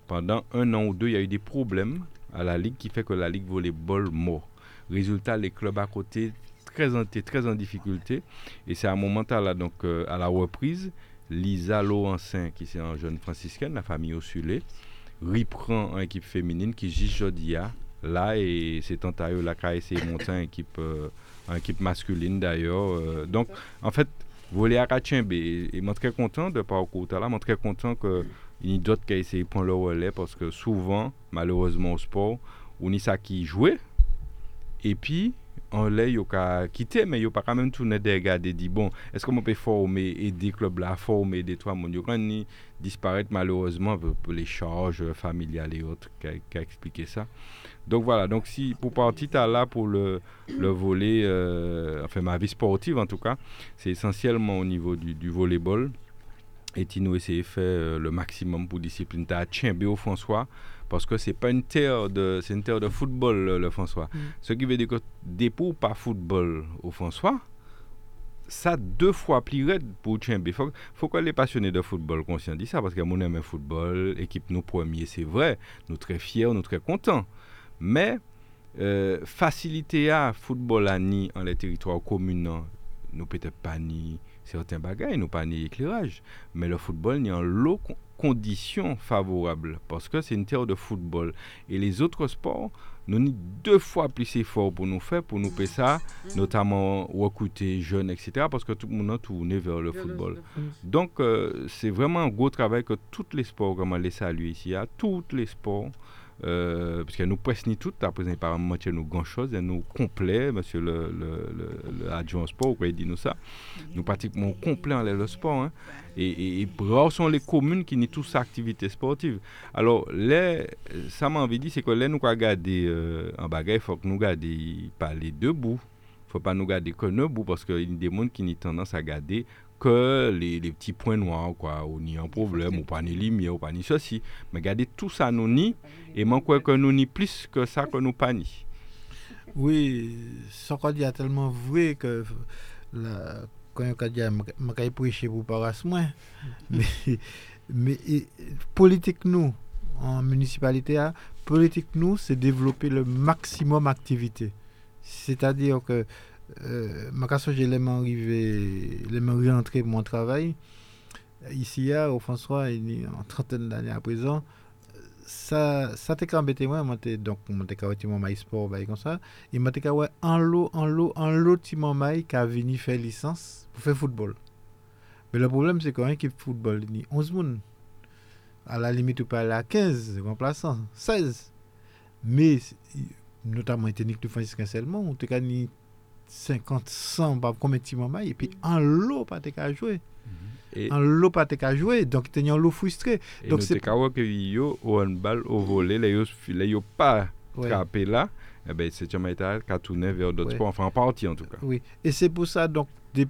Speaker 9: Pendant un an ou deux, il y a eu des problèmes à la Ligue qui fait que la Ligue volleyball mort. Résultat, les clubs à côté très en, très en difficulté. Et c'est à un moment là, donc, euh, à la reprise, Lisa Laurencin, qui est une jeune franciscaine, la famille Osulé, reprend une équipe féminine qui dit Jodia là et c'est Antario là qui a essayé de monter une équipe, euh, équipe masculine d'ailleurs. Euh. donc en fait, voler à Kachembe et, et je très content de parcours là, je très content que il y a d'autres qui ont essayé de prendre le relais parce que souvent, malheureusement au sport, on y ça qui jouait et puis on l'a quitté mais il pas quand même tourné des regarder dit bon est-ce qu'on peut former aider club là former des trois monde quand ni disparaître malheureusement pour les charges familiales et autres qui a, expliqué ça. Donc voilà donc si pour partir là pour le, le volet euh, enfin ma vie sportive en tout cas c'est essentiellement au niveau du, du volleyball. Et nous essayé de faire euh, le maximum pour discipline. À au François parce que c'est pas une terre de c'est une terre de football le, François. Mm. Ce qui veut dire que dépôt pas football au François, ça deux fois plus raide pour Tchembe. Faut faut que les passionnés de football conscient de ça parce que mon aime football, équipe nous premier, c'est vrai, nous très fiers, nous très contents. Mais euh, faciliter à football à ni en les territoires communaux, nous peut-être pas ni certains bagages, nous pas ni éclairage. Mais le football, y a l'eau conditions favorables parce que c'est une terre de football. Et les autres sports, nous avons deux fois plus effort pour nous faire, pour nous faire ça, notamment recruter jeunes, etc. Parce que tout le monde a tourné vers le football. Donc, euh, c'est vraiment un gros travail que tous les sports, comme on les salue ici, à tous les sports, euh, parce que nous pressions toutes, après par moitié nous grand chose, et nous complet, monsieur le, le, le, adjoint sport, vous dit nous ça, nous pratiquement complet en le sport. Hein. Et, et, rares sont les communes qui n'ont tous activités sportives. Alors, les, ça m'a envie de dire, c'est que là, nous regarder euh, en bagaille, il faut que nous garder pas les deux bouts. Il ne faut pas nous garder que deux bouts parce qu'il y a des gens qui ont tendance à garder que les, les, petits points noirs, quoi, ou ni un problème, ou pas ni lumière, ou pas ni ceci. Mais regardez tout ça, nous ni, et moi, quoi que nous ni plus que ça que nous pas ni.
Speaker 8: Oui, ce qu'on dit tellement vrai que la, quand on dit, je prêcher pour pas moins. mais, mais politique, nous, en municipalité, hein, politique, nous, c'est développer le maximum d'activité. C'est-à-dire que euh, ma j'ai les arrivé, les rentré pour mon travail. Ici, au François, il y a une trentaine d'années à présent, ça, ça t'a embêté moi, moi donc moi t'ai carrément mon maïs sport, en en en pour faire football. Mais le problème, c'est qu'en équipe football, il y a 11 personnes. À la limite, peux aller à 15 remplaçants, 16. Mais, notamment, technique de on t'a 50, 100, pas combien de moments, et puis en lot, pas qu'à jouer. Mhm. En lot, pas qu'à jouer, donc tu es frustré.
Speaker 9: Et donc c'est quand que yo au handball au volet, les yo les pas frappé là, eh ben c'est jamais été qu'à tourner vers d'autres sports, enfin en partie en tout cas.
Speaker 8: Oui, et c'est pour ça donc des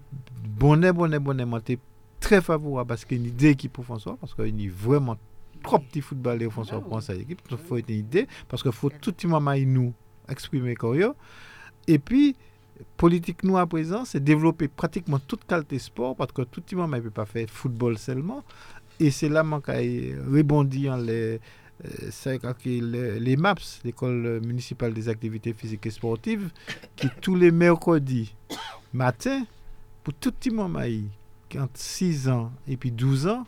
Speaker 8: bonnets bonnets bonnets monté très favorable parce qu'il y a une idée équipe pour François parce qu'il y a vraiment trop petit footballeur François pour sa équipe, il faut une idée parce qu'il faut tout le moment nous exprimer et puis politique nous à présent, c'est développer pratiquement toute qualité sport parce que tout le monde ne peut pas faire football seulement. Et c'est là que rebondir les, euh, les, MAPS, l'école municipale des activités physiques et sportives, qui tous les mercredis matin, pour tout le monde entre 6 ans et puis 12 ans,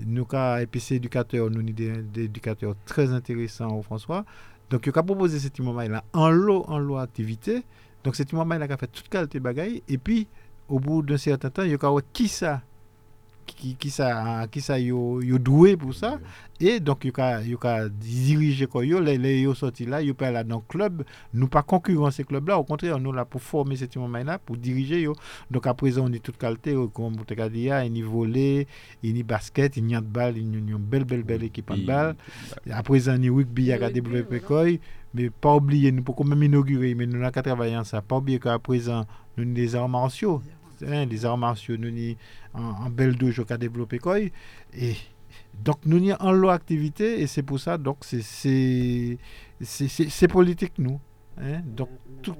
Speaker 8: nous avons éducateur, nous avons des éducateurs très intéressants François. Donc, il a proposé ce moment là en lot, en lot activité. Donc, c'est un moment il a fait toute qualité bagaille. Et puis, au bout d'un certain temps, il y a qui ça qui, qui ça qui ça yo, yo doué pour ça. Et donc il y a diriger quoi yo les les yo sorti là yo pas là dans club. Nous pas concurrencer club là au contraire nous là pour former ce moment là pour diriger yo. Donc à présent on est toute qualité comme vous avez dit il y a volley il y basket il y a de balle il y a une belle belle belle équipe de balle à présent il y a rugby il y a développé quoi mais pas oublier nous pouvons même inaugurer mais nous n'avons qu'à travailler ça. Pas oublier qu'à présent nous avons des arts martiaux. Hein, des arts martiaux nous en, belle douche qu'à développer quoi. Et donc nous avons en lot activité et c'est pour ça donc c'est politique nous. Hein. donc tout,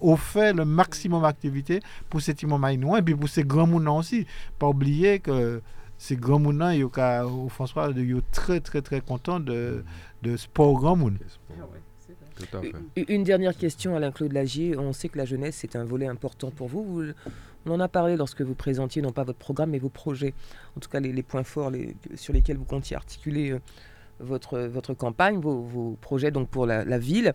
Speaker 8: on fait le maximum d'activité pour ces petits et puis pour ces grands moulins aussi. Pas oublier que ces grands moulins au François sont très très très content de, de sport grand monde
Speaker 2: une dernière question, Alain-Claude Lagier. On sait que la jeunesse, c'est un volet important pour vous. On en a parlé lorsque vous présentiez non pas votre programme, mais vos projets. En tout cas, les, points forts sur lesquels vous comptiez articuler euh, votre, votre campagne, vos, projets donc pour la, ville.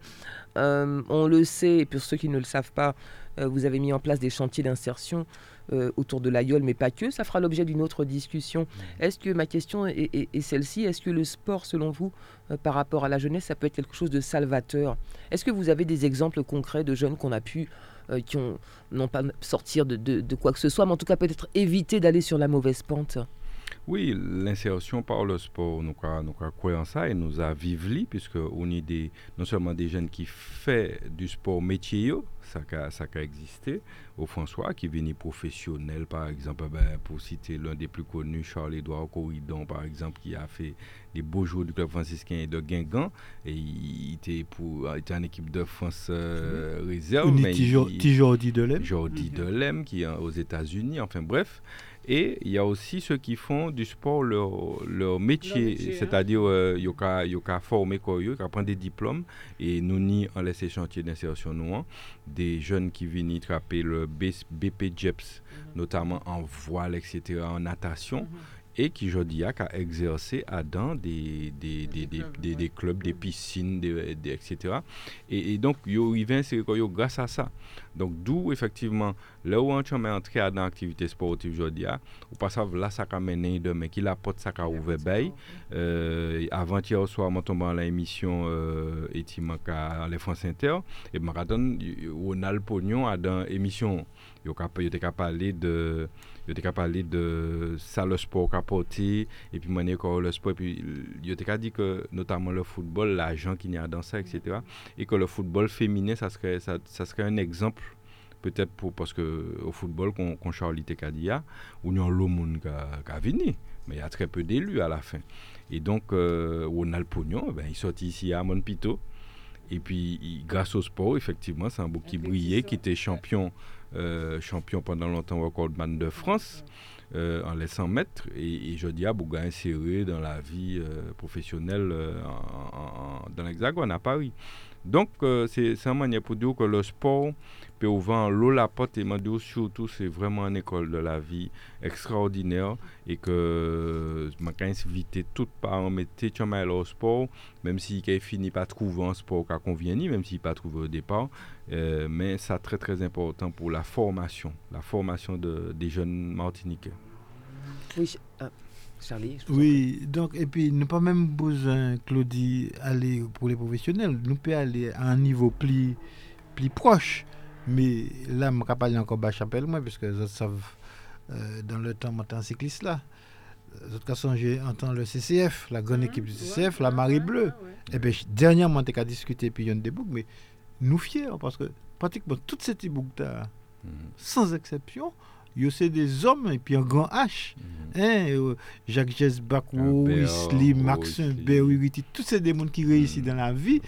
Speaker 2: Euh, on le sait, et pour ceux qui ne le savent pas, euh, vous avez mis en place des chantiers d'insertion autour de l'aïeul, mais pas que. Ça fera l'objet d'une autre discussion. Mmh. Est-ce que ma question est, est celle-ci? Est-ce que le sport, selon vous, par rapport à la jeunesse, ça peut être quelque chose de salvateur? Est-ce que vous avez des exemples concrets de jeunes qu'on a pu euh, qui ont non pas sortir de, de, quoi que ce soit, mais en tout cas peut-être éviter d'aller sur la mauvaise pente?
Speaker 9: Oui, l'insertion par le sport, nous en ça et nous a vivli, puisque on est des, non seulement des jeunes qui font du sport métier, ça a, ça a existé, au François, qui venait professionnel, par exemple, ben, pour citer l'un des plus connus, Charles-Édouard Corridon, par exemple, qui a fait les beaux jours du club franciscain de Guingamp, et il était, pour, était en équipe de France euh, réserve.
Speaker 8: Mais Jordi Delem.
Speaker 9: Jordi Delem, qui est aux États-Unis, enfin bref. Et il y a aussi ceux qui font du sport leur, leur métier,
Speaker 4: métier, hein.
Speaker 9: c'est-à-dire ont formé quoi, ils ont prendre des diplômes et nous ni en laisser chantier d'insertion nous hein, des jeunes qui viennent y trapper le BP JEPS, notamment en voile, etc., en natation. et qui aujourd'hui a exercé à dans des, des, des, des, des clubs, des piscines, etc. Et, et donc, yo rivin c'est grâce à ça. Donc, d'où effectivement, là où on est entré dans l'activité sportive aujourd'hui, ou pas ça, là, ça a mené demain, qui la porte, ça a ouvert euh, avant hier soir, je tombé dans l'émission euh, Etimanka, les France Inter, et marathon, on a le pognon à dans l'émission. Yo, yo te parlé de. Il était capable parler de ça le sport porté et puis mener encore le sport il était capable dit que notamment le football l'argent qu'il y a dans ça etc et que le football féminin ça serait ça, ça serait un exemple peut-être pour parce que au football qu'on qu'on Charlie Tekadia où il y a le monde qui a- qui a venu mais il y a très peu d'élus à la fin. Et donc euh, on a le pognon ben il sortit ici à Monpito et puis il- grâce au sport effectivement c'est un beau qui brillait qui était champion champion pendant longtemps recordman de France euh, en les 100 mètres et, je dis à Bouga inséré dans la vie euh, professionnelle euh, dans l'Hexagone à Paris. Donc euh, c'est une manière pour dire que le sport peut ouvrir l'eau la porte et m'a dit surtout c'est vraiment une école de la vie extraordinaire et que je m'a invité tout parents mettez mal au sport même si qu'il finit pas trouver un sport qui convient même s'il pas trouvé au départ euh, mais ça très très important pour la formation la formation de, des jeunes martiniquais.
Speaker 2: Oui, Charlie. en
Speaker 8: Oui, donc, et puis, nous pas même besoin, Claudie, aller pour les professionnels. Nous pouvons aller à un niveau plus, plus proche. Mais là, je ne pas aller encore bas chapelle, moi, parce que les autres savent, euh, dans le temps, en cycliste là. Les autres cas, j'ai entendu le CCF, la grande équipe du CCF, la Marie Bleue. Et bien, dernièrement, on a discuté, puis il y a des boucles, mais nous fiers, parce que pratiquement toutes ces petits boucles, sans exception, yo se de zom, epi an gran H. Mm. Hein, euh, Jacques Jess Bakou, Wesley, Maxime Beruriti, tout se de moun ki reisi dan la mm. vi,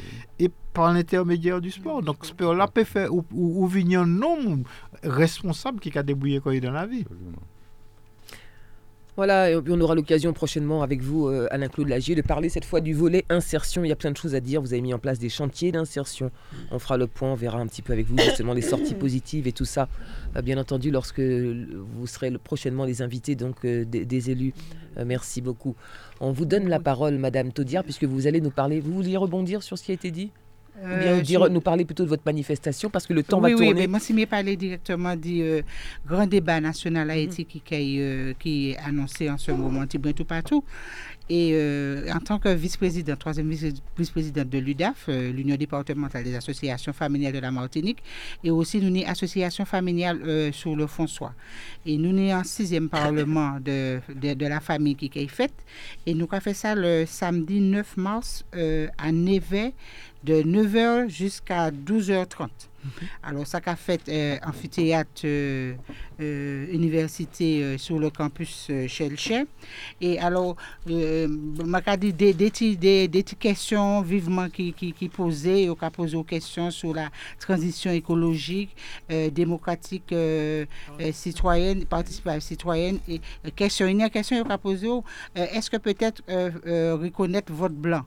Speaker 8: e par l'intermedièr du sport. Donk mm. sport la pe fè ou, ou, ou vignan nom responsable ki ka debouye koye dan la vi. Absolument.
Speaker 2: Voilà, et on aura l'occasion prochainement avec vous, euh, Alain-Claude Lagier, de parler cette fois du volet insertion. Il y a plein de choses à dire. Vous avez mis en place des chantiers d'insertion. On fera le point, on verra un petit peu avec vous justement les sorties positives et tout ça. Euh, bien entendu, lorsque vous serez prochainement les invités donc euh, des, des élus. Euh, merci beaucoup. On vous donne la parole, Madame Taudière, puisque vous allez nous parler. Vous vouliez rebondir sur ce qui a été dit? Ou bien
Speaker 1: Euh,
Speaker 2: nous, dire-
Speaker 1: sur-
Speaker 2: nous parler plutôt de votre manifestation, parce que le temps
Speaker 1: oui,
Speaker 2: va
Speaker 1: oui,
Speaker 2: tourner.
Speaker 1: mais moi, si je parler directement du euh, grand débat national
Speaker 2: Mhm.
Speaker 1: Haïti qui, qui, euh, qui est annoncé en ce moment, tout tout partout. Et euh, en tant que vice-présidente, troisième vice- vice-présidente de l'UDAF, euh, l'Union départementale des associations familiales de la Martinique, et aussi nous sommes association familiale euh, sur le François. Et nous sommes en sixième parlement de, de, de la famille qui est faite. Et nous avons fait ça le samedi 9 mars euh, à Névet de 9h jusqu'à 12h30. Alors, ça qu'a fait euh, amphithéâtre euh, euh, université euh, sur le campus euh, Chelche. Et alors, euh, m'a dit des, des, questions vivement qui, qui, qui posaient, on a posé aux questions sur la transition écologique, démocratique, citoyenne, participative citoyenne. Et question, une question a euh, est-ce que peut-être reconnaître vote blanc?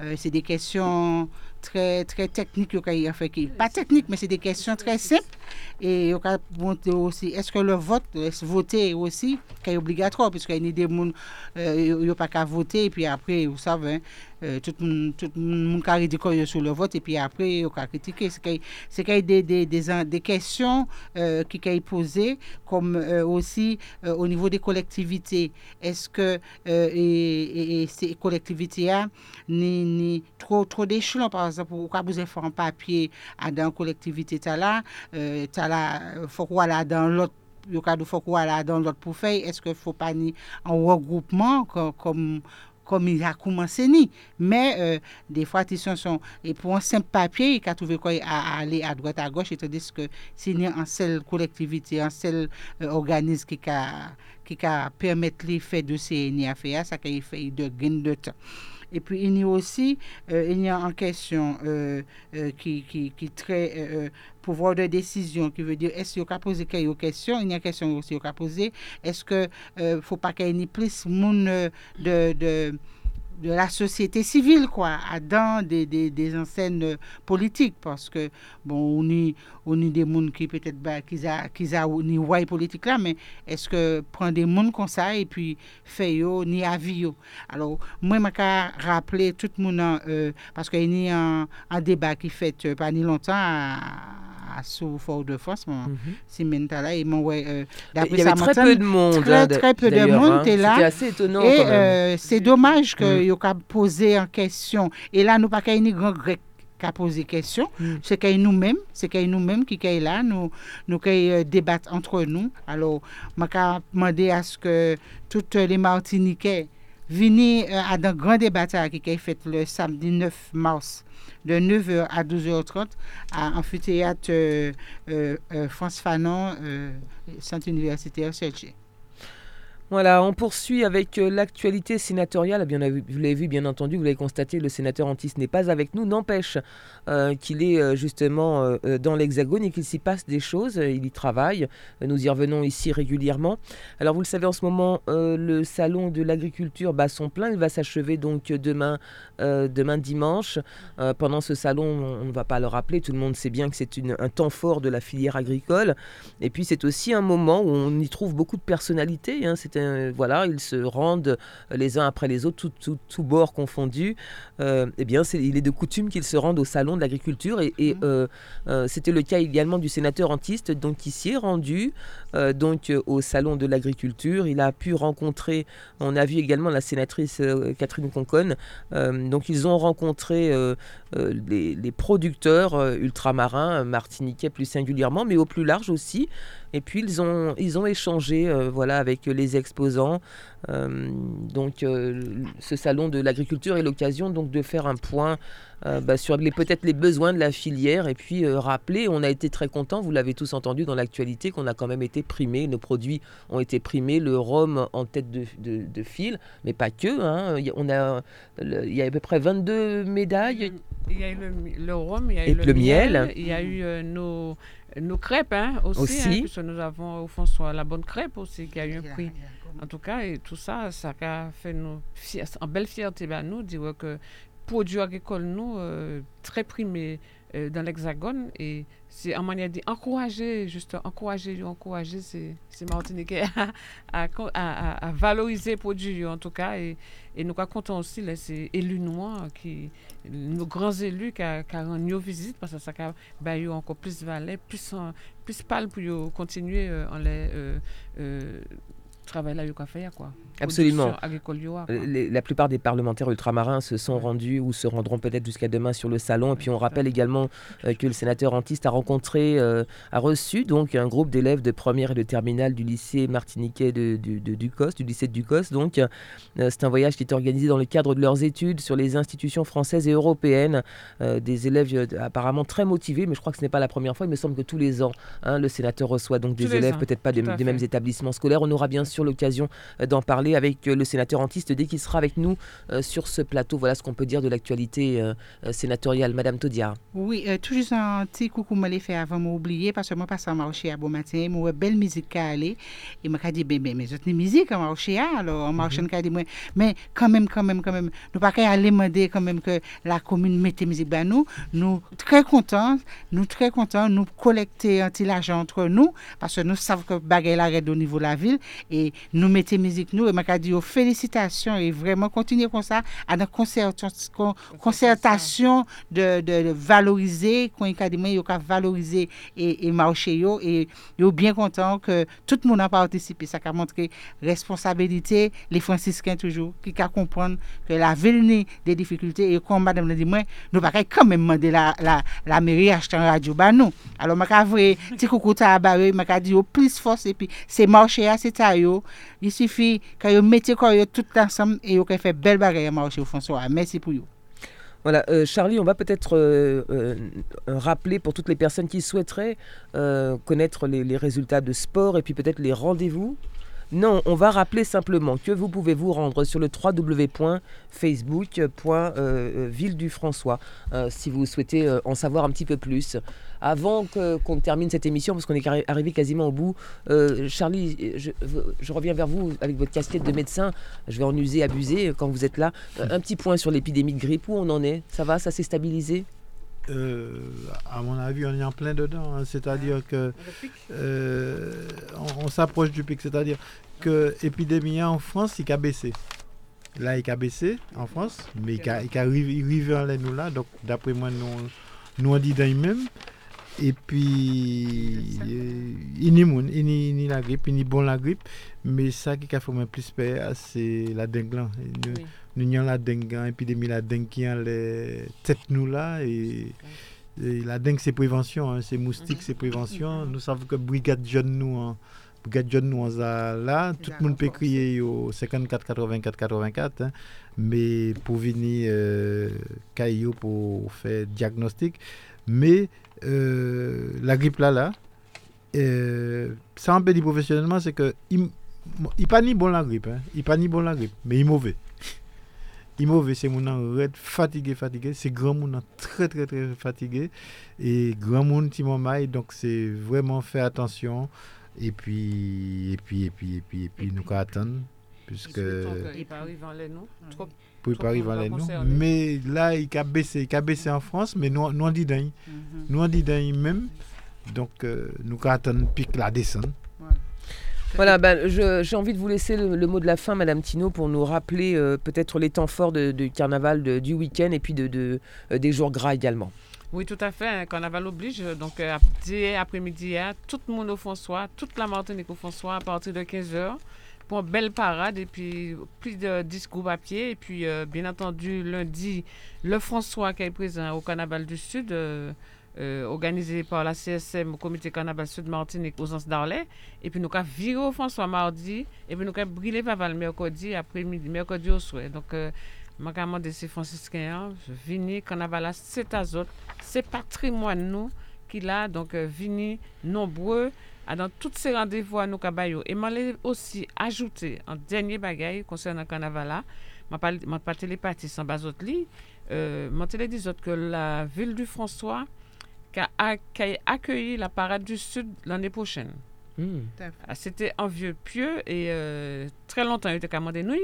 Speaker 1: Euh, c'est des questions très, très pas techniques, mais c'est des questions très simples. Et on a aussi, est-ce que le vote, voter aussi, est obligatoire, parce qu'il y a des gens euh, qui n'ont pas qu'à voter, et puis après, vous savez, hein, euh, tout le monde a ridicule sur le vote, et puis après, on a critiqué. C'est qu'il y a- des, des, des, des questions euh, qui sont posées, comme euh, aussi euh, au niveau des collectivités. Est-ce que euh, et ces collectivités-là, ni, ni trop, trop d'échelons, par exemple, ou vous avez fait un papier à dans une collectivité, t'as là, euh, est-ce qu'il ne faut pas ni un regroupement co- comme, il a commencé mais euh, des fois ils pour un simple papier il a trouvé à, à aller à droite à gauche et que s'il y a un seul collectivité un seul euh, organisme qui a qui a de ces ni à faire ça fait de gain de temps Et puis, il y a aussi, euh, il y a en question euh, euh, qui, qui, qui très pouvoir de décision, qui veut dire est-ce qu'il y a poser quelques questions, il y a une question aussi qu'il a poser, est-ce que euh, faut pas qu'il y ait plus de, de de la société civile, quoi, dans des, des, des enseignes politiques, parce que, bon, on y, on y des gens qui peut-être, bah, qui a, qui a, ni ouais politique là, mais est-ce que prendre des gens comme ça et puis faire yo, ni avis yo? Alors, moi, je vais rappeler tout le monde, euh, parce qu'il y a un, un débat qui fait euh, pas ni longtemps à, à sous Fort-de-France, mon
Speaker 2: Mhm.
Speaker 1: Simon Tala, et mon, ouais, euh,
Speaker 2: Il y avait très peu de monde.
Speaker 1: Très,
Speaker 2: hein,
Speaker 1: très peu de monde
Speaker 2: hein.
Speaker 1: était là.
Speaker 2: Assez étonnant
Speaker 1: Et euh, c'est dommage que
Speaker 2: Mm.
Speaker 1: yo ka posé en question. Et là, nous pas ait ni grand grec qui a posé question.
Speaker 2: Mm.
Speaker 1: C'est qu'il a nous-mêmes, c'est qu'il a nous-mêmes qui est là, nous, nous qui euh, débattre entre nous. Alors, je vais demander à ce que toutes les Martiniquais viennent euh, à un grand débat qui est fait le samedi 9 mars de 9h à 12h30 à amphithéâtre euh, euh, euh, France Fanon, euh, centre universitaire Sergi.
Speaker 2: Voilà, on poursuit avec euh, l'actualité sénatoriale. Eh vous l'avez vu, bien entendu, vous l'avez constaté, le sénateur Antis n'est pas avec nous. N'empêche euh, qu'il est euh, justement dans l'Hexagone et qu'il s'y passe des choses. Il y travaille. Nous y revenons ici régulièrement. Alors, vous le savez, en ce moment, le salon de l'agriculture bat son plein. Il va s'achever donc demain, demain dimanche. Pendant ce salon, on ne va pas le rappeler. Tout le monde sait bien que c'est un temps fort de la filière agricole. Et puis c'est aussi un moment où on y trouve beaucoup de personnalités. hein. C'est un- voilà, ils se rendent les uns après les autres, tous tout, tout bords confondus. Euh, eh bien, c'est- il est de coutume qu'ils se rendent au salon de l'agriculture. Et, et, euh, euh, c'était le cas également du sénateur Antiste, donc qui s'y est rendu euh, donc euh, au salon de l'agriculture. Il a pu rencontrer. On a vu également la sénatrice euh, Catherine Conconne. Euh, donc ils ont rencontré euh, euh, les, les producteurs euh, ultramarins, euh, martiniquais plus singulièrement, mais au plus large aussi. Et puis ils ont, ils ont échangé euh, voilà, avec les exposants. Euh, donc euh, ce salon de l'agriculture est l'occasion donc de faire un point euh, bah, sur les peut-être les besoins de la filière et puis euh, rappeler, on a été très contents, vous l'avez tous entendu dans l'actualité, qu'on a quand même été primés, nos produits ont été primés, le rhum en tête de, de- de file, mais pas que. hein. Il y a- on a, le- il y a à peu près 22 médailles.
Speaker 4: Il y a eu le, rhum, il y a
Speaker 2: Et
Speaker 4: eu le,
Speaker 2: le
Speaker 4: miel,
Speaker 2: miel.
Speaker 4: il y a eu euh, nos, nos crêpes hein, aussi,
Speaker 2: Aussi.
Speaker 4: hein, puisque nous avons au fond soit la bonne crêpe aussi qui a eu un prix. En tout cas, et tout ça, ça a fait nous en belle fierté ben, nous dire que produits agricoles nous euh, très primés euh, dans l'Hexagone et c'est en manière d'encourager, juste encourager, encourager ces, ces Martiniquais à, à, à- à- à valoriser les produits en tout cas et, et nous contents aussi là, ces élus noirs qui nos grands élus qui rendu nos visites parce que ça a eu encore plus de valeur, plus en- plus pâle pour continuer euh, en les travail là yo qu'a faire quoi.
Speaker 2: Absolument.
Speaker 4: Quoi.
Speaker 2: Euh, la plupart des parlementaires ultramarins se sont rendus ou se rendront peut-être jusqu'à demain sur le salon. Et puis on rappelle également euh, que le sénateur Antiste a rencontré, euh, a reçu donc un groupe d'élèves de première et de terminale du lycée martiniquais de, du- de Ducos, du lycée de Ducos. Donc euh, c'est un voyage qui est organisé dans le cadre de leurs études sur les institutions françaises et européennes. Des élèves apparemment très motivés, mais je crois que ce n'est pas la première fois. Il me semble que tous les ans, hein, le sénateur reçoit donc des élèves, peut-être pas des, mêmes établissements scolaires. On aura bien sûr l'occasion euh, d'en parler avec euh, le sénateur Antiste dès qu'il sera avec nous euh, sur ce plateau. Voilà ce qu'on peut dire de l'actualité sénatoriale. Madame Todia.
Speaker 1: Oui, tout juste un petit coucou me l'ai fait avant m'oublier parce que moi passe à marché à bon matin, moi belle musique à aller et moi dit ben ben mais autres musique à marché alors on marche
Speaker 2: Mhm.
Speaker 1: mais quand même quand même quand même nous pas qu'à aller demander quand même que la commune mette musique ben nous nous très contents nous très contents nous collecter un petit argent entre nous parce que nous savons que bagaille la raide au niveau de la ville et e nou mette mizik nou, e maka di yo felicitasyon e vreman kontinye kon sa anan konsertasyon de, de, de valorize kon yon kadime yo ka valorize e mawche yo, e yo bien kontan ke tout moun an partisipe sa ka montre responsabilite le francisken toujou, ki ka kompran ke la velne de dificulte e kon madame nan di mwen, nou baka kan men mande la, la, la meri achete an radyo ba nou, alo maka vre, ti koukou ta abare maka di yo plis fos, e pi se mawche ya se ta yo. Il suffit que yo mettez tout ensemble et yo fait belle bagarre marché François merci pour yo
Speaker 2: Voilà, euh, Charlie, on va peut-être euh, euh, rappeler pour toutes les personnes qui souhaiteraient connaître les, résultats de sport et puis peut-être les rendez-vous. Non, on va rappeler simplement que vous pouvez vous rendre sur le www.facebook.ville du François euh, si vous souhaitez en savoir un petit peu plus. Avant que- qu'on termine cette émission, parce qu'on est arrivé quasiment au bout, euh, Charlie, je, je reviens vers vous avec votre casquette de médecin. Je vais en user, abuser quand vous êtes là. Euh, Un petit point sur l'épidémie de grippe. Où on en est? Ça va? Ça s'est stabilisé?
Speaker 8: Euh, à mon avis, on est en plein dedans. hein. C'est-à-dire que euh, on, on s'approche du pic. C'est-à-dire que l'épidémie en France, il a baissé. Là, il a baissé en France, mais il a, il a arrivé arrivé en nous là. Donc, d'après moi, nous, nous on dit dans même. Et puis, il n'y moun, il n'y la grippe, il n'y bon la grippe. Mais ça qui a fait plus peur, c'est la dengue nous- avons la dengue, hein, épidémie la dengue qui a les têtes nous là. Et, la dengue, c'est prévention, hein, c'est moustique, c'est prévention. Nous savons que brigade jeune nous, hein, brigade jeune nous, là, tout le monde peut crier au 54 84 84, hein, mais pour venir euh, caillou pour faire diagnostic. Mais euh, la grippe là, là, euh, ça on peut dire professionnellement, c'est que il, il pas ni bon la grippe, hein, il pas ni bon la grippe, mais il est mauvais. Il est mauvais, c'est mon red, fatigué, fatigué. C'est grand monde très, très, très fatigué. Et grand monde qui m'en donc c'est vraiment faire attention. Et puis, et puis, et puis, et puis, et puis, nous qu'à attendre. Puisque,
Speaker 4: Il pas arriver en l'air, non? Trop.
Speaker 8: Pour
Speaker 4: trop
Speaker 8: pas arriver
Speaker 4: on
Speaker 8: à
Speaker 4: va
Speaker 8: l'aide, non.
Speaker 4: concerner.
Speaker 8: Mais là, il a baissé, il a baissé en France, mais nous, nous on dit d'un. Nous on dit d'un même. Donc, euh, nous attendre pique la descente.
Speaker 2: Voilà, ben, j'ai envie de vous laisser le, le mot de la fin, Madame Tino, pour nous rappeler euh, peut-être les temps forts de- du carnaval de- du week-end et puis de, de- euh, des jours gras également.
Speaker 4: Oui, tout à fait. Un carnaval oblige. Donc, euh, après-midi, hier, tout le monde au François, toute la Martinique au François, à partir de 15h, pour une belle parade. Et puis, plus de 10 groupes à pied. Et puis, euh, bien entendu, lundi, le François qui est présent au Carnaval du Sud, euh, euh, organisé par la CSM au Comité Carnaval Sud Martinique aux Anses d'Arlet. Et puis, nous avons viré au François mardi. Et puis, nous avons brûlé Vaval mercredi après-midi, mercredi au soir. Donc, je demande ces franciscains, vini, carnaval, c'est à c'est patrimoine nous qui l'a, donc vini nombreux à dans tous ces rendez-vous à nous cabayos. Et je aussi ajouter un dernier bagaille concernant le carnaval là, je ne pas télépathie sans bas autres li, euh, je autres que la ville du François qui a, a- qui a accueilli la parade du Sud l'année prochaine.
Speaker 2: Hmm.
Speaker 4: Ah, C'était un vieux pieux et euh, très longtemps, il était commandé nous.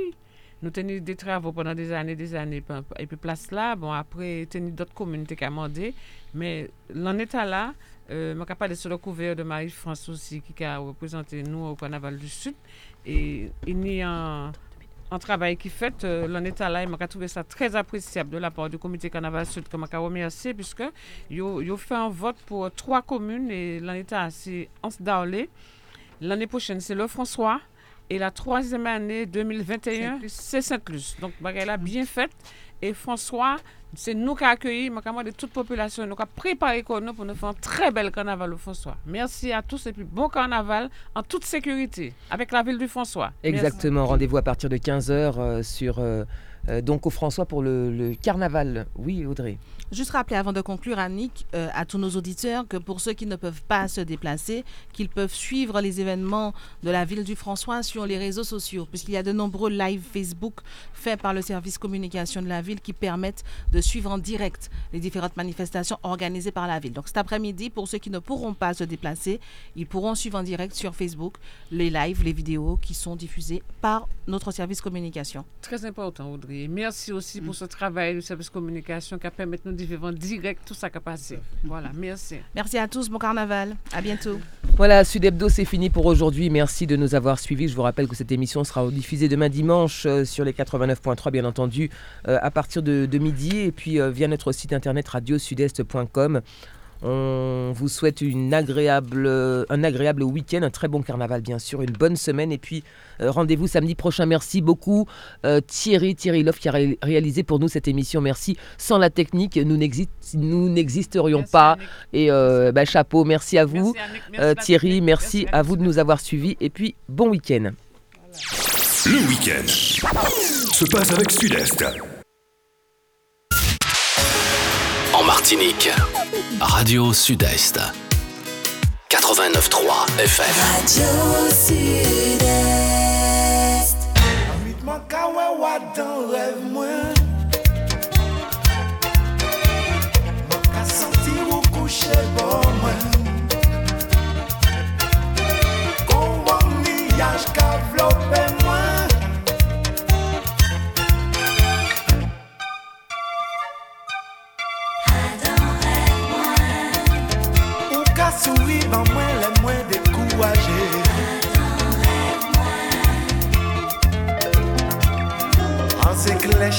Speaker 4: Nous tenions des travaux pendant des années, des années. Et puis place là, bon, après, tenu d'autres communautés commandées. Mais l'en état là, euh, je suis capable de sur le couvert de Marie-France aussi, qui a représenté nous au Carnaval du Sud. Et il y a un, travail qui fait, euh, l'en état là, je trouvé ça très appréciable de la part du comité Carnaval Sud, que je remercier, puisque ils ont fait un vote pour trois communes, et l'en état, c'est Anse d'Arlé. L'année prochaine, c'est le François. Et la troisième année, 2021, c'est Sainte-Luce. Donc, elle a bien fait. Et François, c'est nous qui avons accueilli, mais de toute population, nous avons préparé pour nous pour nous faire un très bel carnaval au François. Merci à tous et puis bon carnaval en toute sécurité avec la ville du François.
Speaker 2: Exactement, rendez-vous à partir de 15h sur, euh, euh, donc au François pour le, le carnaval. Oui, Audrey.
Speaker 7: Juste rappeler avant de conclure, Annick, euh, à tous nos auditeurs que pour ceux qui ne peuvent pas se déplacer, qu'ils peuvent suivre les événements de la ville du François sur les réseaux sociaux, puisqu'il y a de nombreux lives Facebook faits par le service communication de la ville qui permettent de suivre en direct les différentes manifestations organisées par la ville. Donc cet après-midi, pour ceux qui ne pourront pas se déplacer, ils pourront suivre en direct sur Facebook les lives, les vidéos qui sont diffusées par notre service communication.
Speaker 4: Très important, Audrey. Merci aussi pour ce travail du service communication qui a permis de nous vivre en direct tout ça qui a passé. Voilà, merci.
Speaker 7: Merci à tous, bon carnaval, à bientôt.
Speaker 2: Voilà, Sud Hebdo, c'est fini pour aujourd'hui. Merci de nous avoir suivis. Je vous rappelle que cette émission sera diffusée demain dimanche euh, sur les 89.3, bien entendu, euh, à partir de, de midi et puis euh, via notre site internet radiosudest.com. On vous souhaite une agréable, euh, un agréable week-end, un très bon carnaval bien sûr, une bonne semaine et puis euh, rendez-vous samedi prochain. Merci beaucoup euh, Thierry, Thierry Love qui a ré- réalisé pour nous cette émission. Merci. Sans la technique, nous n'exi- nous n'existerions pas.
Speaker 4: Annick.
Speaker 2: Et euh, bah, chapeau, merci à vous.
Speaker 4: Merci,
Speaker 2: Euh. Thierry, merci, à vous de nous avoir suivis et puis bon week-end.
Speaker 10: Le week-end se passe avec Sud-Est.
Speaker 11: Martinique. Radio Sud-Est. 89.3 FM.
Speaker 12: Radio Sud-Est.
Speaker 13: souri an mwen lè mwen dekouwaje An se klech